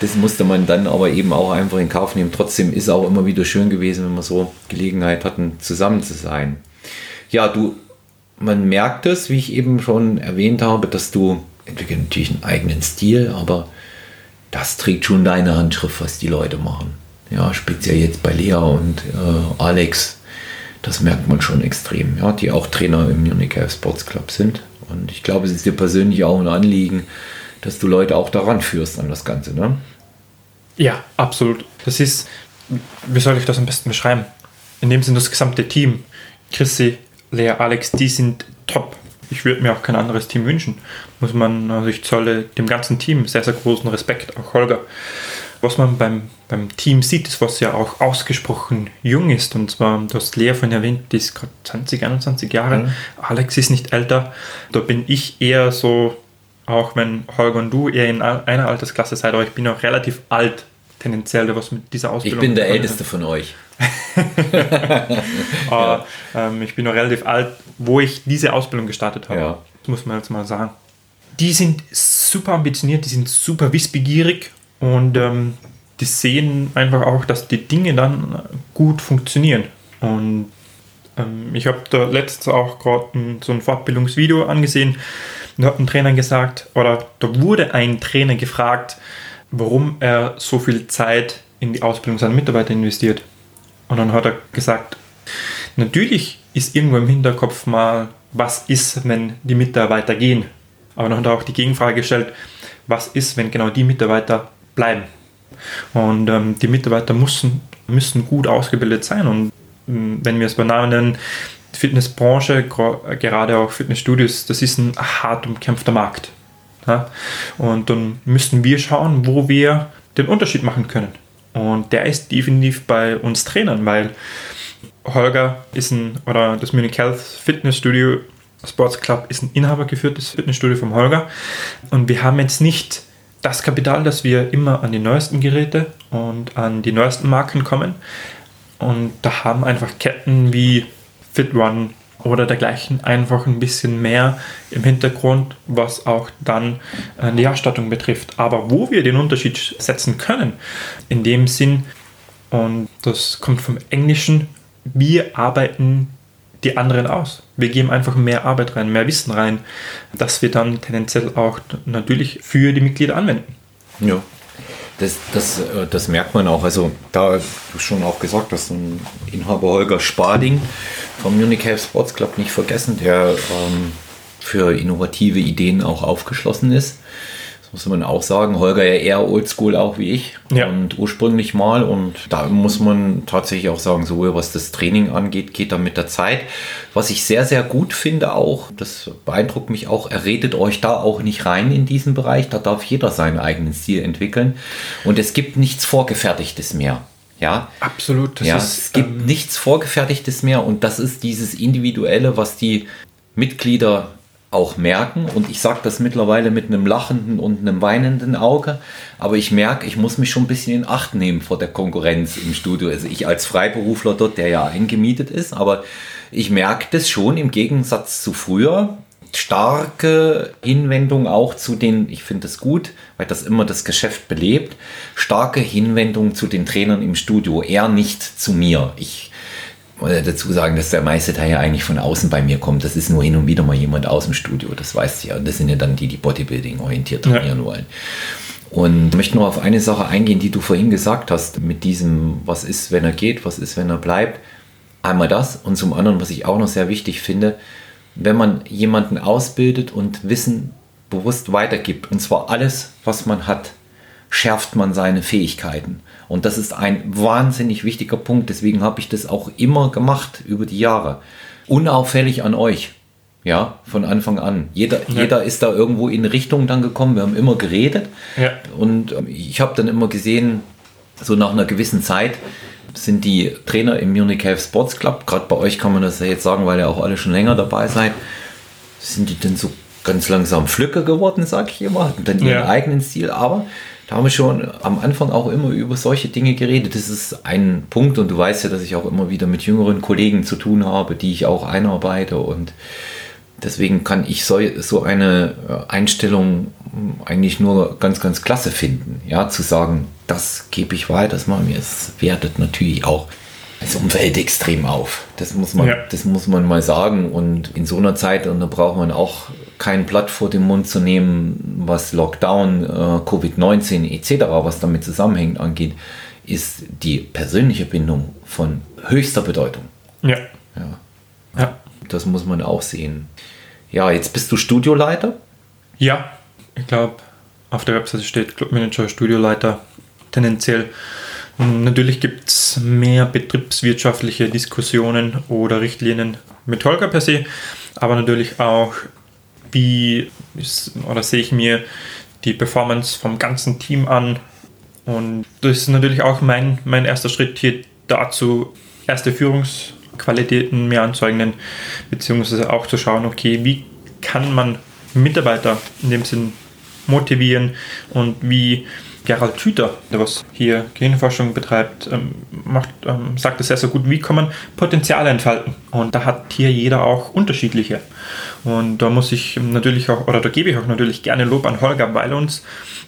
das musste man dann aber eben auch einfach in Kauf nehmen. Trotzdem ist auch immer wieder schön gewesen, wenn wir so Gelegenheit hatten, zusammen zu sein. Ja, du man merkt es, wie ich eben schon erwähnt habe, dass du entwickelst natürlich einen eigenen Stil, aber das trägt schon deine Handschrift, was die Leute machen. Ja, speziell jetzt bei Lea und äh, Alex, das merkt man schon extrem, ja, die auch Trainer im Munich Air Sports Club sind. Und ich glaube, es ist dir persönlich auch ein Anliegen, dass du Leute auch daran führst an das Ganze, ne? Ja, absolut. Das ist, wie soll ich das am besten beschreiben? In dem Sinne das gesamte Team. Chrissy, Lea, Alex, die sind top. Ich würde mir auch kein anderes Team wünschen. Muss man, also ich zolle dem ganzen Team sehr, sehr großen Respekt, auch Holger. Was man beim, beim Team sieht, ist, was ja auch ausgesprochen jung ist. Und zwar, du hast Lea von erwähnt, die ist gerade 20, 21 Jahre. Mhm. Alex ist nicht älter. Da bin ich eher so, auch wenn Holger und du eher in einer Altersklasse seid, aber ich bin auch relativ alt tendenziell, was mit dieser Ausbildung. Ich bin der Älteste von euch. (laughs) Aber, ähm, ich bin noch relativ alt, wo ich diese Ausbildung gestartet habe. Ja. Das muss man jetzt mal sagen. Die sind super ambitioniert, die sind super wissbegierig und ähm, die sehen einfach auch, dass die Dinge dann gut funktionieren. Und ähm, ich habe da letztens auch gerade so ein Fortbildungsvideo angesehen. Da hat ein Trainer gesagt, oder da wurde ein Trainer gefragt, warum er so viel Zeit in die Ausbildung seiner Mitarbeiter investiert. Und dann hat er gesagt, natürlich ist irgendwo im Hinterkopf mal, was ist, wenn die Mitarbeiter gehen. Aber dann hat er auch die Gegenfrage gestellt, was ist, wenn genau die Mitarbeiter bleiben. Und ähm, die Mitarbeiter müssen, müssen gut ausgebildet sein. Und ähm, wenn wir es bei Namen nennen, die Fitnessbranche, gerade auch Fitnessstudios, das ist ein hart umkämpfter Markt. Ja? Und dann müssen wir schauen, wo wir den Unterschied machen können. Und der ist definitiv bei uns Trainern, weil Holger ist ein, oder das Munich Health Fitnessstudio Sports Club ist ein inhabergeführtes Fitnessstudio vom Holger. Und wir haben jetzt nicht das Kapital, dass wir immer an die neuesten Geräte und an die neuesten Marken kommen. Und da haben einfach Ketten wie FitRun oder dergleichen einfach ein bisschen mehr im Hintergrund, was auch dann äh, die Ausstattung betrifft. Aber wo wir den Unterschied setzen können, in dem Sinn, und das kommt vom Englischen, wir arbeiten die anderen aus. Wir geben einfach mehr Arbeit rein, mehr Wissen rein, das wir dann tendenziell auch natürlich für die Mitglieder anwenden. Ja, das, das, äh, das merkt man auch. Also, da schon auch gesagt hast, ein Inhaber Holger Spading vom Munich Health Sports Club nicht vergessen, der ähm, für innovative Ideen auch aufgeschlossen ist muss man auch sagen. Holger ja eher oldschool auch wie ich ja. und ursprünglich mal. Und da muss man tatsächlich auch sagen, sowohl was das Training angeht, geht er mit der Zeit. Was ich sehr, sehr gut finde auch, das beeindruckt mich auch, er redet euch da auch nicht rein in diesen Bereich. Da darf jeder seinen eigenen Stil entwickeln. Und es gibt nichts Vorgefertigtes mehr. Ja, absolut. ja, ist, es gibt ähm, nichts Vorgefertigtes mehr und das ist dieses Individuelle, was die Mitglieder auch merken. Und ich sage das mittlerweile mit einem lachenden und einem weinenden Auge. Aber ich merke, ich muss mich schon ein bisschen in Acht nehmen vor der Konkurrenz im Studio. Also ich als Freiberufler dort, der ja eingemietet ist. Aber ich merke das schon im Gegensatz zu früher. Starke Hinwendung auch zu den, ich finde das gut, weil das immer das Geschäft belebt, starke Hinwendung zu den Trainern im Studio, eher nicht zu mir. Ich muss dazu sagen, dass der meiste Teil ja eigentlich von außen bei mir kommt. Das ist nur hin und wieder mal jemand aus dem Studio, das weißt du ja. Und das sind ja dann die, die Bodybuilding orientiert trainieren ja. wollen. Und ich möchte noch auf eine Sache eingehen, die du vorhin gesagt hast, mit diesem, was ist, wenn er geht, was ist, wenn er bleibt. Einmal das und zum anderen, was ich auch noch sehr wichtig finde, wenn man jemanden ausbildet und Wissen bewusst weitergibt, und zwar alles, was man hat, schärft man seine Fähigkeiten. Und das ist ein wahnsinnig wichtiger Punkt. Deswegen habe ich das auch immer gemacht über die Jahre. Unauffällig an euch. Ja, von Anfang an. Jeder, ja. jeder ist da irgendwo in Richtung dann gekommen. Wir haben immer geredet. Ja. Und ähm, ich habe dann immer gesehen, so nach einer gewissen Zeit sind die Trainer im Munich Health Sports Club, gerade bei euch kann man das ja jetzt sagen, weil ihr auch alle schon länger dabei seid, sind die denn so ganz langsam Flücke geworden, sag ich immer, hatten dann ihren ja. eigenen Stil, aber da haben wir schon am Anfang auch immer über solche Dinge geredet. Das ist ein Punkt und du weißt ja, dass ich auch immer wieder mit jüngeren Kollegen zu tun habe, die ich auch einarbeite und deswegen kann ich so, so eine äh, Einstellung eigentlich nur ganz, ganz klasse finden. Ja, zu sagen, das gebe ich weiter, das machen wir. Es wertet natürlich auch das Umfeld extrem auf. Das muss man, Ja. das muss man mal sagen. Und in so einer Zeit, und da braucht man auch kein Blatt vor den Mund zu nehmen, was Lockdown, äh, Covid-19 etc., was damit zusammenhängt, angeht, ist die persönliche Bindung von höchster Bedeutung. Ja. Ja, Ja. das muss man auch sehen. Ja, jetzt bist du Studioleiter. Ja, ich glaube, auf der Webseite steht Clubmanager, Studioleiter tendenziell. Und Natürlich gibt es mehr betriebswirtschaftliche Diskussionen oder Richtlinien mit Holger per se, aber natürlich auch, wie oder sehe ich mir die Performance vom ganzen Team an. Und das ist natürlich auch mein, mein erster Schritt hier dazu, erste Führungsqualitäten mir anzueignen, beziehungsweise auch zu schauen, okay, wie kann man Mitarbeiter in dem Sinn motivieren und wie Gerald Hüther, der was hier Genforschung betreibt, ähm, macht, ähm, sagt es sehr, sehr gut, wie kann man Potenziale entfalten. Und da hat hier jeder auch unterschiedliche. Und da muss ich natürlich auch, oder da gebe ich auch natürlich gerne Lob an Holger, weil er uns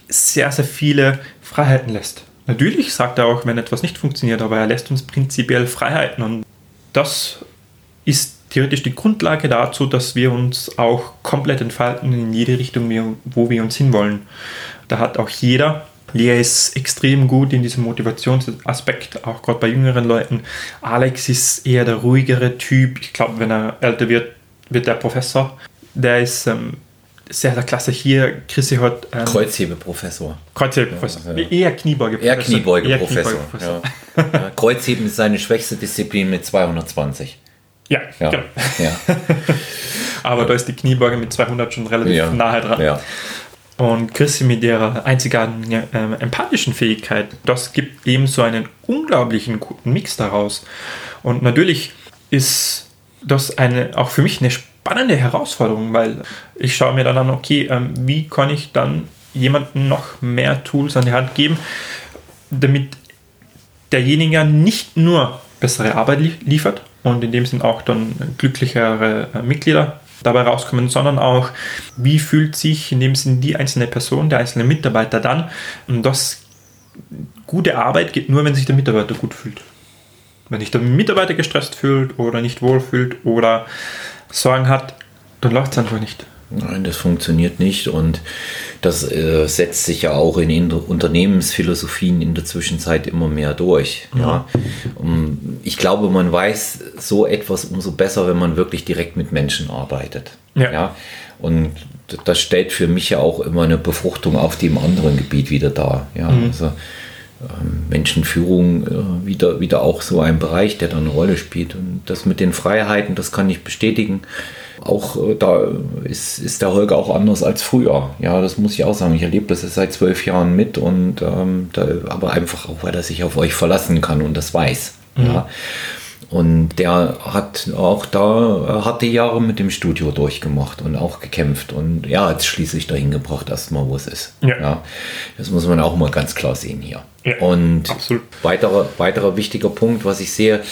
sehr, sehr viele Freiheiten lässt. Natürlich sagt er auch, wenn etwas nicht funktioniert, aber er lässt uns prinzipiell Freiheiten. Und das ist theoretisch die Grundlage dazu, dass wir uns auch komplett entfalten in jede Richtung, wo wir uns hinwollen. Da hat auch jeder, Lea ist extrem gut in diesem Motivationsaspekt, auch gerade bei jüngeren Leuten. Alex ist eher der ruhigere Typ. Ich glaube, wenn er älter wird, wird der Professor. Der ist ähm, sehr, sehr klasse hier. Chrissy hat ähm, Kreuzhebeprofessor. Kreuzheben-Professor. Ja, ja. Eher Kniebeuge. Eher Kniebeugeprofessor. Kniebeugeprofessor. Ja. Kreuzheben ist seine schwächste Disziplin mit 220. Ja, Ja. genau. Ja. (laughs) Aber da ist die Kniebeuge mit 200 schon relativ nahe dran. ja. Und Chrissy mit ihrer einzigartigen äh, empathischen Fähigkeit, das gibt eben so einen unglaublichen guten Mix daraus. Und natürlich ist das eine, auch für mich eine spannende Herausforderung, weil ich schaue mir dann an, okay, ähm, wie kann ich dann jemandem noch mehr Tools an die Hand geben, damit derjenige nicht nur bessere Arbeit lie- liefert und in dem Sinn auch dann glücklichere äh, Mitglieder dabei rauskommen, sondern auch, wie fühlt sich in dem Sinn die einzelne Person, der einzelne Mitarbeiter dann. Und das gute Arbeit geht nur, wenn sich der Mitarbeiter gut fühlt. Wenn sich der Mitarbeiter gestresst fühlt oder nicht wohl fühlt oder Sorgen hat, dann läuft es einfach nicht. Nein, das funktioniert nicht und das äh, setzt sich ja auch in Inter Unternehmensphilosophien in der Zwischenzeit immer mehr durch. Ja. Um, ich glaube, man weiß so etwas umso besser, wenn man wirklich direkt mit Menschen arbeitet. Ja. Und d- das stellt für mich ja auch immer eine Befruchtung auf dem anderen Gebiet wieder dar. Ja, also ähm, Menschenführung äh, wieder, wieder auch so ein Bereich, der da eine Rolle spielt. Und das mit den Freiheiten, das kann ich bestätigen. Auch äh, da ist, ist der Holger auch anders als früher. Ja, das muss ich auch sagen. Ich erlebe das jetzt seit zwölf Jahren mit und ähm, da, aber einfach auch, weil er sich auf euch verlassen kann und das weiß. Ja. Und der hat auch da äh, harte Jahre mit dem Studio durchgemacht und auch gekämpft und ja, hat es schließlich dahin gebracht, erstmal, wo es ist. Ja. Das muss man auch mal ganz klar sehen hier. Ja, und absolut. weiterer, weiterer wichtiger Punkt, was ich sehe,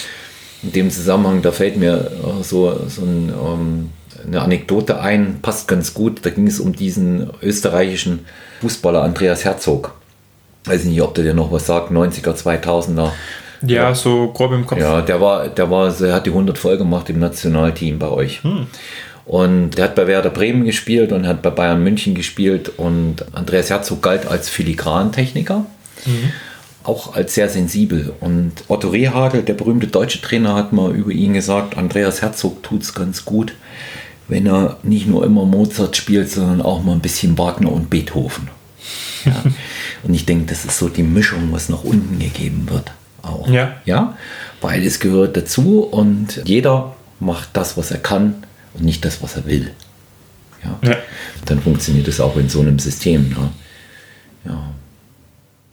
in dem Zusammenhang, da fällt mir äh, so, so ein, ähm, eine Anekdote ein, passt ganz gut. Da ging es um diesen österreichischen Fußballer Andreas Herzog. Weiß nicht, ob der dir noch was sagt, 90er, 2000er. Ja, so grob im Kopf. Ja, der war, der war, der hat die 100 voll gemacht im Nationalteam bei euch. Und der hat bei Werder Bremen gespielt und hat bei Bayern München gespielt und Andreas Herzog galt als Filigrantechniker, auch als sehr sensibel. Und Otto Rehagel, der berühmte deutsche Trainer, hat mal über ihn gesagt, Andreas Herzog tut es ganz gut, wenn er nicht nur immer Mozart spielt, sondern auch mal ein bisschen Wagner und Beethoven. Ja. (laughs) Und ich denke, das ist so die Mischung, was nach unten gegeben wird. Auch. Ja. ja. Weil es gehört dazu und jeder macht das, was er kann und nicht das, was er will. Ja. Ja. Dann funktioniert es auch in so einem System. Ja, ja.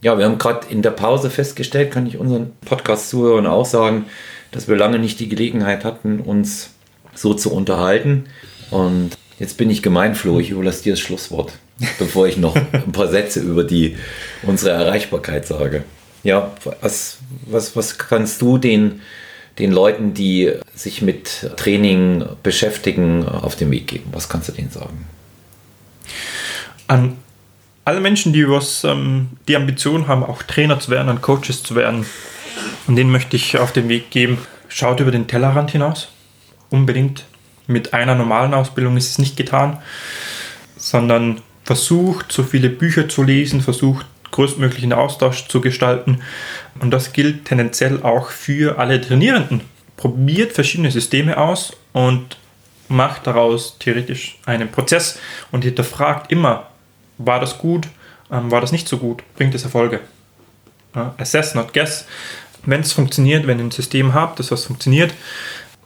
ja wir haben gerade in der Pause festgestellt, kann ich unseren Podcast-Zuhörern auch sagen, dass wir lange nicht die Gelegenheit hatten, uns so zu unterhalten. Und jetzt bin ich gemein, Flo, ich überlasse dir das Schlusswort, (laughs) bevor ich noch ein paar Sätze über die, unsere Erreichbarkeit sage. Ja, was, was, was kannst du den, den Leuten, die sich mit Training beschäftigen, auf den Weg geben? Was kannst du denen sagen? An alle Menschen, die was, ähm, die Ambition haben, auch Trainer zu werden, an Coaches zu werden, Und den möchte ich auf den Weg geben. Schaut über den Tellerrand hinaus. Unbedingt. Mit einer normalen Ausbildung ist es nicht getan, sondern versucht, so viele Bücher zu lesen, versucht, größtmöglichen Austausch zu gestalten. Und das gilt tendenziell auch für alle Trainierenden. Probiert verschiedene Systeme aus und macht daraus theoretisch einen Prozess und hinterfragt immer, war das gut, ähm, war das nicht so gut, bringt es Erfolge. Assess, not guess. Wenn es funktioniert, wenn ihr ein System habt, das was funktioniert,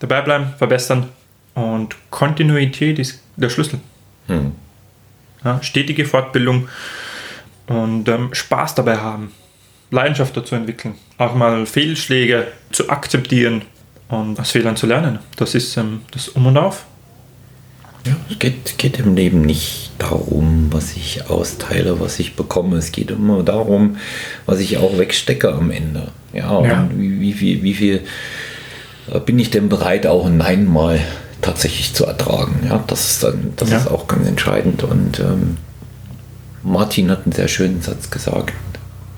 dabei bleiben, verbessern und Kontinuität ist der Schlüssel. Hm. Ja, stetige Fortbildung und ähm, Spaß dabei haben, Leidenschaft dazu entwickeln, auch mal Fehlschläge zu akzeptieren und aus Fehlern zu lernen. Das ist ähm, das Um und Auf. Ja, es geht, geht im Leben nicht darum, was ich austeile, was ich bekomme. Es geht immer darum, was ich auch wegstecke am Ende. Ja, ja. Wie, wie, viel, wie viel bin ich denn bereit, auch ein Nein mal tatsächlich zu ertragen? Ja, das ist dann, das ja. ist auch ganz entscheidend. Und ähm, Martin hat einen sehr schönen Satz gesagt.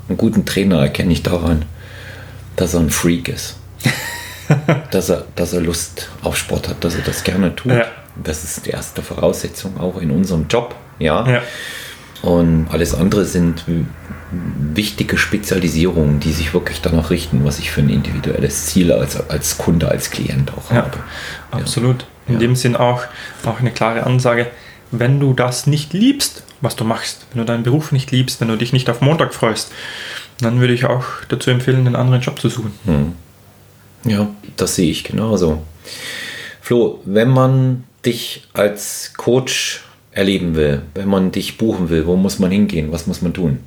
Einen guten Trainer erkenne ich daran, dass er ein Freak ist. (laughs) dass, er, dass er Lust auf Sport hat, dass er das gerne tut. Ja. Das ist die erste Voraussetzung auch in unserem Job. Ja. ja. Und alles andere sind wichtige Spezialisierungen, die sich wirklich danach richten, was ich für ein individuelles Ziel als, als Kunde, als Klient auch ja, habe. Absolut. In ja. dem Sinn auch, auch eine klare Ansage, wenn du das nicht liebst, was du machst, wenn du deinen Beruf nicht liebst, wenn du dich nicht auf Montag freust, dann würde ich auch dazu empfehlen, einen anderen Job zu suchen. Hm. Ja, das sehe ich genauso. Flo, wenn man dich als Coach erleben will, wenn man dich buchen will, wo muss man hingehen? Was muss man tun?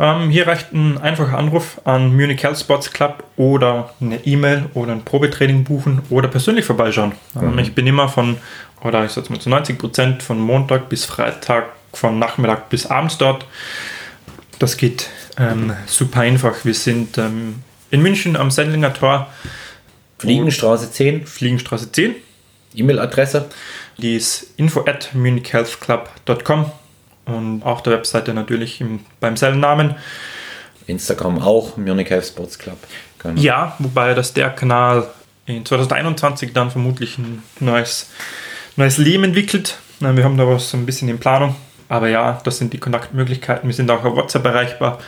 Ähm, hier reicht ein einfacher Anruf an Munich Health Sports Club oder eine E-Mail oder ein Probetraining buchen oder persönlich vorbeischauen. Ähm, mhm. Ich bin immer von, oder ich sag mal zu 90 Prozent von Montag bis Freitag, von Nachmittag bis abends dort. Das geht ähm, super einfach. Wir sind ähm, in München am Sendlinger Tor. Fliegenstraße 10. Fliegenstraße 10. E-Mail-Adresse? Die ist info at munichhealthclub.com und auch der Webseite natürlich im, beim selben Namen. Instagram auch, Munich Health Sports Club. Genau. Ja, wobei das der Kanal in 2021 dann vermutlich ein neues, neues Leben entwickelt. Wir haben da was ein bisschen in Planung. Aber ja, das sind die Kontaktmöglichkeiten. Wir sind auch auf WhatsApp erreichbar.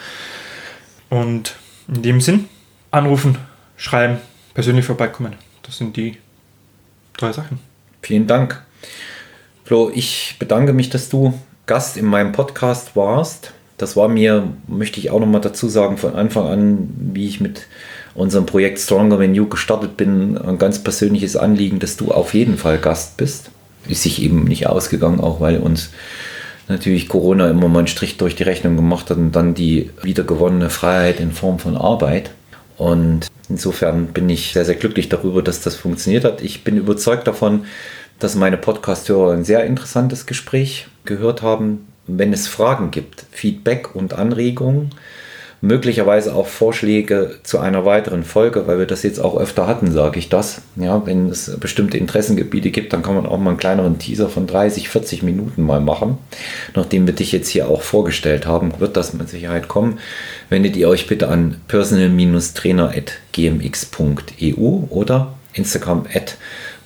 Und in dem Sinn, anrufen, schreiben, persönlich vorbeikommen. Das sind die drei Sachen. Vielen Dank. Flo, ich bedanke mich, dass du Gast in meinem Podcast warst. Das war mir, möchte ich auch nochmal dazu sagen, von Anfang an, wie ich mit unserem Projekt Stronger Than You gestartet bin, ein ganz persönliches Anliegen, dass du auf jeden Fall Gast bist. Ist sich eben nicht ausgegangen, auch weil uns natürlich Corona immer mal einen Strich durch die Rechnung gemacht hat und dann die wiedergewonnene Freiheit in Form von Arbeit. Und insofern bin ich sehr, sehr glücklich darüber, dass das funktioniert hat. Ich bin überzeugt davon, dass meine Podcast-Hörer ein sehr interessantes Gespräch gehört haben. Wenn es Fragen gibt, Feedback und Anregungen, möglicherweise auch Vorschläge zu einer weiteren Folge, weil wir das jetzt auch öfter hatten, sage ich das. Ja, wenn es bestimmte Interessengebiete gibt, dann kann man auch mal einen kleineren Teaser von 30, 40 Minuten mal machen. Nachdem wir dich jetzt hier auch vorgestellt haben, wird das mit Sicherheit kommen. Wendet ihr euch bitte an personal-trainer.gmx.eu oder Instagram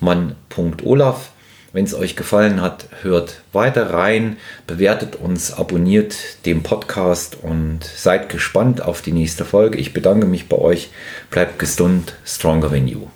mann.olaf. Wenn es euch gefallen hat, hört weiter rein, bewertet uns, abonniert den Podcast und seid gespannt auf die nächste Folge. Ich bedanke mich bei euch. Bleibt gesund, stronger than you.